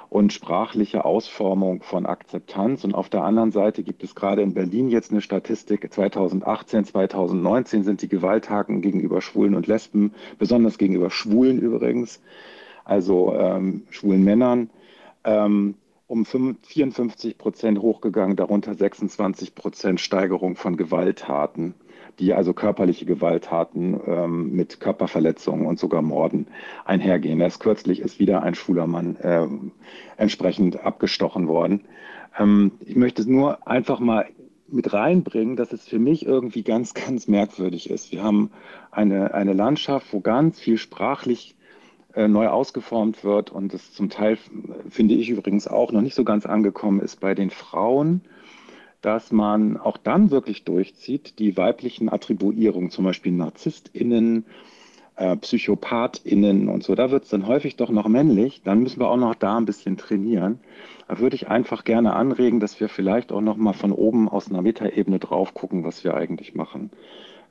und sprachliche Ausformung von Akzeptanz. Und auf der anderen Seite gibt es gerade in Berlin jetzt eine Statistik. 2018, 2019 sind die Gewalttaten gegenüber Schwulen und Lesben, besonders gegenüber Schwulen übrigens, also ähm, schwulen Männern, ähm, um 54 Prozent hochgegangen, darunter 26 Prozent Steigerung von Gewalttaten die also körperliche Gewalttaten ähm, mit Körperverletzungen und sogar Morden einhergehen. Erst kürzlich ist wieder ein schwuler Mann äh, entsprechend abgestochen worden. Ähm, ich möchte nur einfach mal mit reinbringen, dass es für mich irgendwie ganz, ganz merkwürdig ist. Wir haben eine, eine Landschaft, wo ganz viel sprachlich äh, neu ausgeformt wird und es zum Teil, finde ich übrigens auch, noch nicht so ganz angekommen ist bei den Frauen dass man auch dann wirklich durchzieht, die weiblichen Attribuierungen, zum Beispiel NarzisstInnen, äh, PsychopathInnen und so, da wird es dann häufig doch noch männlich. Dann müssen wir auch noch da ein bisschen trainieren. Da würde ich einfach gerne anregen, dass wir vielleicht auch noch mal von oben aus einer Metaebene drauf gucken, was wir eigentlich machen.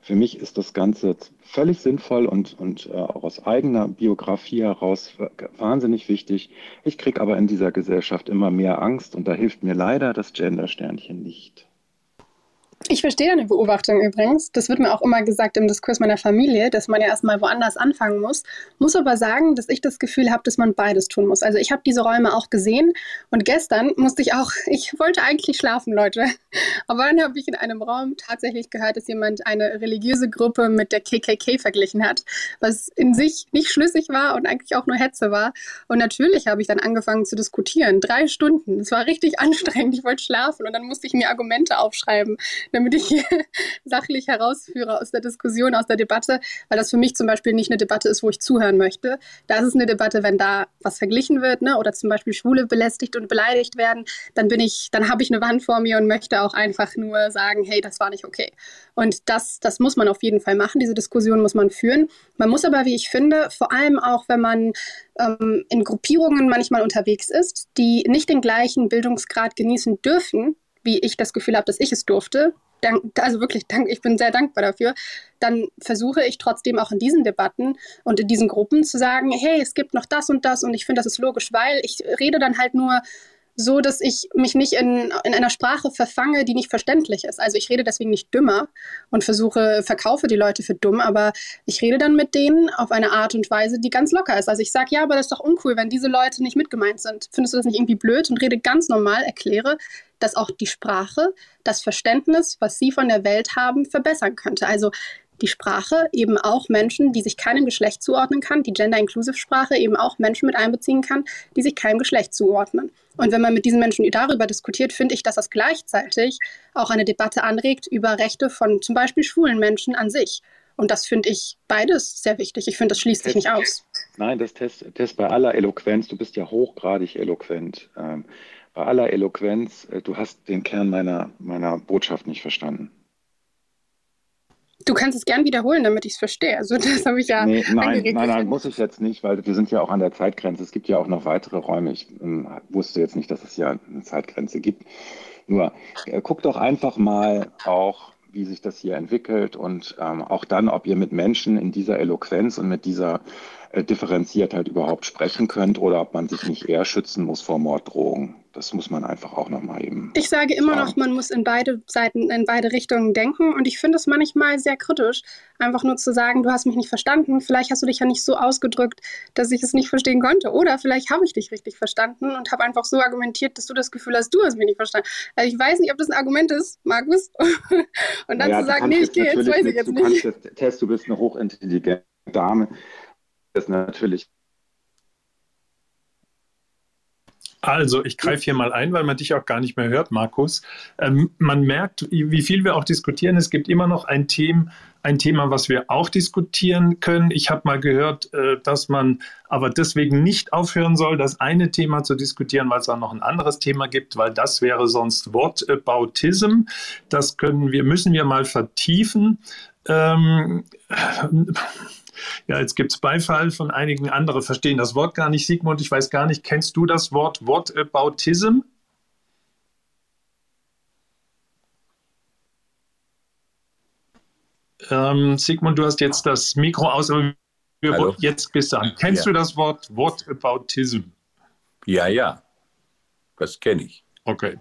Für mich ist das Ganze völlig sinnvoll und, und äh, auch aus eigener Biografie heraus wahnsinnig wichtig. Ich kriege aber in dieser Gesellschaft immer mehr Angst und da hilft mir leider das Gender-Sternchen nicht. Ich verstehe deine Beobachtung übrigens. Das wird mir auch immer gesagt im Diskurs meiner Familie, dass man ja erstmal woanders anfangen muss. Muss aber sagen, dass ich das Gefühl habe, dass man beides tun muss. Also ich habe diese Räume auch gesehen und gestern musste ich auch, ich wollte eigentlich schlafen, Leute. Aber dann habe ich in einem Raum tatsächlich gehört, dass jemand eine religiöse Gruppe mit der KKK verglichen hat, was in sich nicht schlüssig war und eigentlich auch nur Hetze war. Und natürlich habe ich dann angefangen zu diskutieren. Drei Stunden. Es war richtig anstrengend. Ich wollte schlafen und dann musste ich mir Argumente aufschreiben damit ich hier sachlich herausführe aus der Diskussion, aus der Debatte, weil das für mich zum Beispiel nicht eine Debatte ist, wo ich zuhören möchte. Da ist es eine Debatte, wenn da was verglichen wird, ne, oder zum Beispiel Schwule belästigt und beleidigt werden, dann bin ich, dann habe ich eine Wand vor mir und möchte auch einfach nur sagen, hey, das war nicht okay. Und das, das muss man auf jeden Fall machen. Diese Diskussion muss man führen. Man muss aber, wie ich finde, vor allem auch, wenn man ähm, in Gruppierungen manchmal unterwegs ist, die nicht den gleichen Bildungsgrad genießen dürfen, wie ich das Gefühl habe, dass ich es durfte, dank, also wirklich, dank, ich bin sehr dankbar dafür, dann versuche ich trotzdem auch in diesen Debatten und in diesen Gruppen zu sagen, hey, es gibt noch das und das und ich finde, das ist logisch, weil ich rede dann halt nur so, dass ich mich nicht in, in einer Sprache verfange, die nicht verständlich ist. Also ich rede deswegen nicht dümmer und versuche, verkaufe die Leute für dumm, aber ich rede dann mit denen auf eine Art und Weise, die ganz locker ist. Also ich sage, ja, aber das ist doch uncool, wenn diese Leute nicht mitgemeint sind. Findest du das nicht irgendwie blöd? Und rede ganz normal, erkläre, dass auch die Sprache, das Verständnis, was sie von der Welt haben, verbessern könnte. Also die Sprache eben auch Menschen, die sich keinem Geschlecht zuordnen kann, die Gender-Inclusive-Sprache eben auch Menschen mit einbeziehen kann, die sich keinem Geschlecht zuordnen. Und wenn man mit diesen Menschen darüber diskutiert, finde ich, dass das gleichzeitig auch eine Debatte anregt über Rechte von zum Beispiel schwulen Menschen an sich. Und das finde ich beides sehr wichtig. Ich finde, das schließt Test, sich nicht aus. Nein, das Test, Test bei aller Eloquenz, du bist ja hochgradig eloquent. Ähm, bei aller Eloquenz, äh, du hast den Kern meiner, meiner Botschaft nicht verstanden. Du kannst es gern wiederholen, damit ich es verstehe. Also das habe ich ja. Nee, nein, nein, nein, muss ich jetzt nicht, weil wir sind ja auch an der Zeitgrenze. Es gibt ja auch noch weitere Räume. Ich ähm, wusste jetzt nicht, dass es ja eine Zeitgrenze gibt. Nur äh, guck doch einfach mal auch, wie sich das hier entwickelt und ähm, auch dann, ob ihr mit Menschen in dieser Eloquenz und mit dieser differenziert halt überhaupt sprechen könnt oder ob man sich nicht eher schützen muss vor Morddrohungen. Das muss man einfach auch nochmal eben. Ich sage immer sagen. noch, man muss in beide Seiten, in beide Richtungen denken und ich finde es manchmal sehr kritisch, einfach nur zu sagen, du hast mich nicht verstanden, vielleicht hast du dich ja nicht so ausgedrückt, dass ich es nicht verstehen konnte oder vielleicht habe ich dich richtig verstanden und habe einfach so argumentiert, dass du das Gefühl hast, du hast mich nicht verstanden. Also ich weiß nicht, ob das ein Argument ist, Markus. und dann ja, zu sagen, nee, ich gehe jetzt, weiß ich jetzt nicht. Kannst Test, du bist eine hochintelligente Dame ist natürlich. Also, ich greife hier mal ein, weil man dich auch gar nicht mehr hört, Markus. Ähm, man merkt, wie viel wir auch diskutieren. Es gibt immer noch ein Thema, ein Thema, was wir auch diskutieren können. Ich habe mal gehört, äh, dass man aber deswegen nicht aufhören soll, das eine Thema zu diskutieren, weil es auch noch ein anderes Thema gibt, weil das wäre sonst Wortaboutism. Das können wir, müssen wir mal vertiefen. Ähm, ja, jetzt gibt es Beifall von einigen anderen, verstehen das Wort gar nicht. Sigmund, ich weiß gar nicht, kennst du das Wort Whataboutism? Ähm, Sigmund, du hast jetzt das Mikro aus, aber wir, jetzt bist du an. Kennst ja. du das Wort Whataboutism? Ja, ja, das kenne ich. Okay.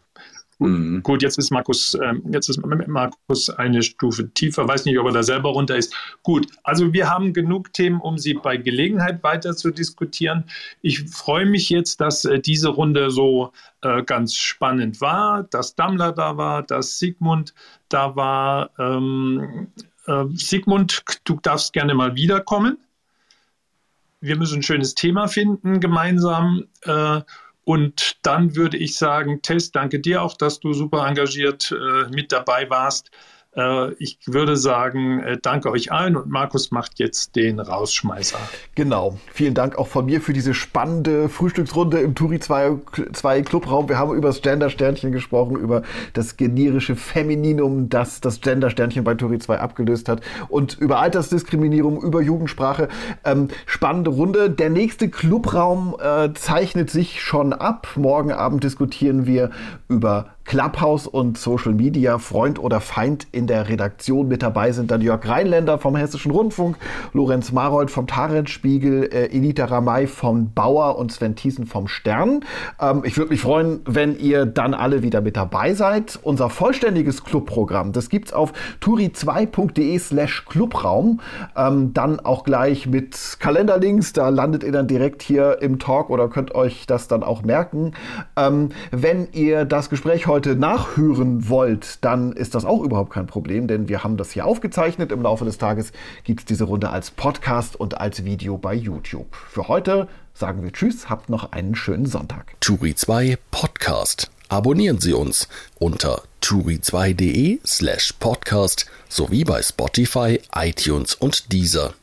Mhm. Gut, jetzt ist Markus, äh, jetzt ist Markus eine Stufe tiefer, weiß nicht, ob er da selber runter ist. Gut, also wir haben genug Themen, um sie bei Gelegenheit weiter zu diskutieren. Ich freue mich jetzt, dass äh, diese Runde so äh, ganz spannend war, dass Dammler da war, dass Sigmund da war. Ähm, äh, Sigmund, du darfst gerne mal wiederkommen. Wir müssen ein schönes Thema finden gemeinsam. Äh, und dann würde ich sagen, Tess, danke dir auch, dass du super engagiert äh, mit dabei warst. Äh, ich würde sagen, äh, danke euch allen und Markus macht jetzt den Rausschmeißer. Genau. Vielen Dank auch von mir für diese spannende Frühstücksrunde im Turi 2, 2 Clubraum. Wir haben über das Gender-Sternchen gesprochen, über das generische Femininum, das das Gender-Sternchen bei Turi 2 abgelöst hat und über Altersdiskriminierung, über Jugendsprache. Ähm, spannende Runde. Der nächste Clubraum äh, zeichnet sich schon ab. Morgen Abend diskutieren wir über Clubhouse und Social Media, Freund oder Feind in der Redaktion. Mit dabei sind dann Jörg Rheinländer vom Hessischen Rundfunk, Lorenz Marold vom Tarenspiegel, äh, Elita Ramay vom Bauer und Sven Thiessen vom Stern. Ähm, ich würde mich freuen, wenn ihr dann alle wieder mit dabei seid. Unser vollständiges Clubprogramm, das gibt's auf turi2.de slash Clubraum. Ähm, dann auch gleich mit Kalenderlinks, da landet ihr dann direkt hier im Talk oder könnt euch das dann auch merken. Ähm, wenn ihr das Gespräch heute heute nachhören wollt, dann ist das auch überhaupt kein Problem, denn wir haben das hier aufgezeichnet. Im Laufe des Tages gibt es diese Runde als Podcast und als Video bei YouTube. Für heute sagen wir Tschüss, habt noch einen schönen Sonntag. Turi 2 Podcast. Abonnieren Sie uns unter turi2.de slash podcast sowie bei Spotify, iTunes und Deezer.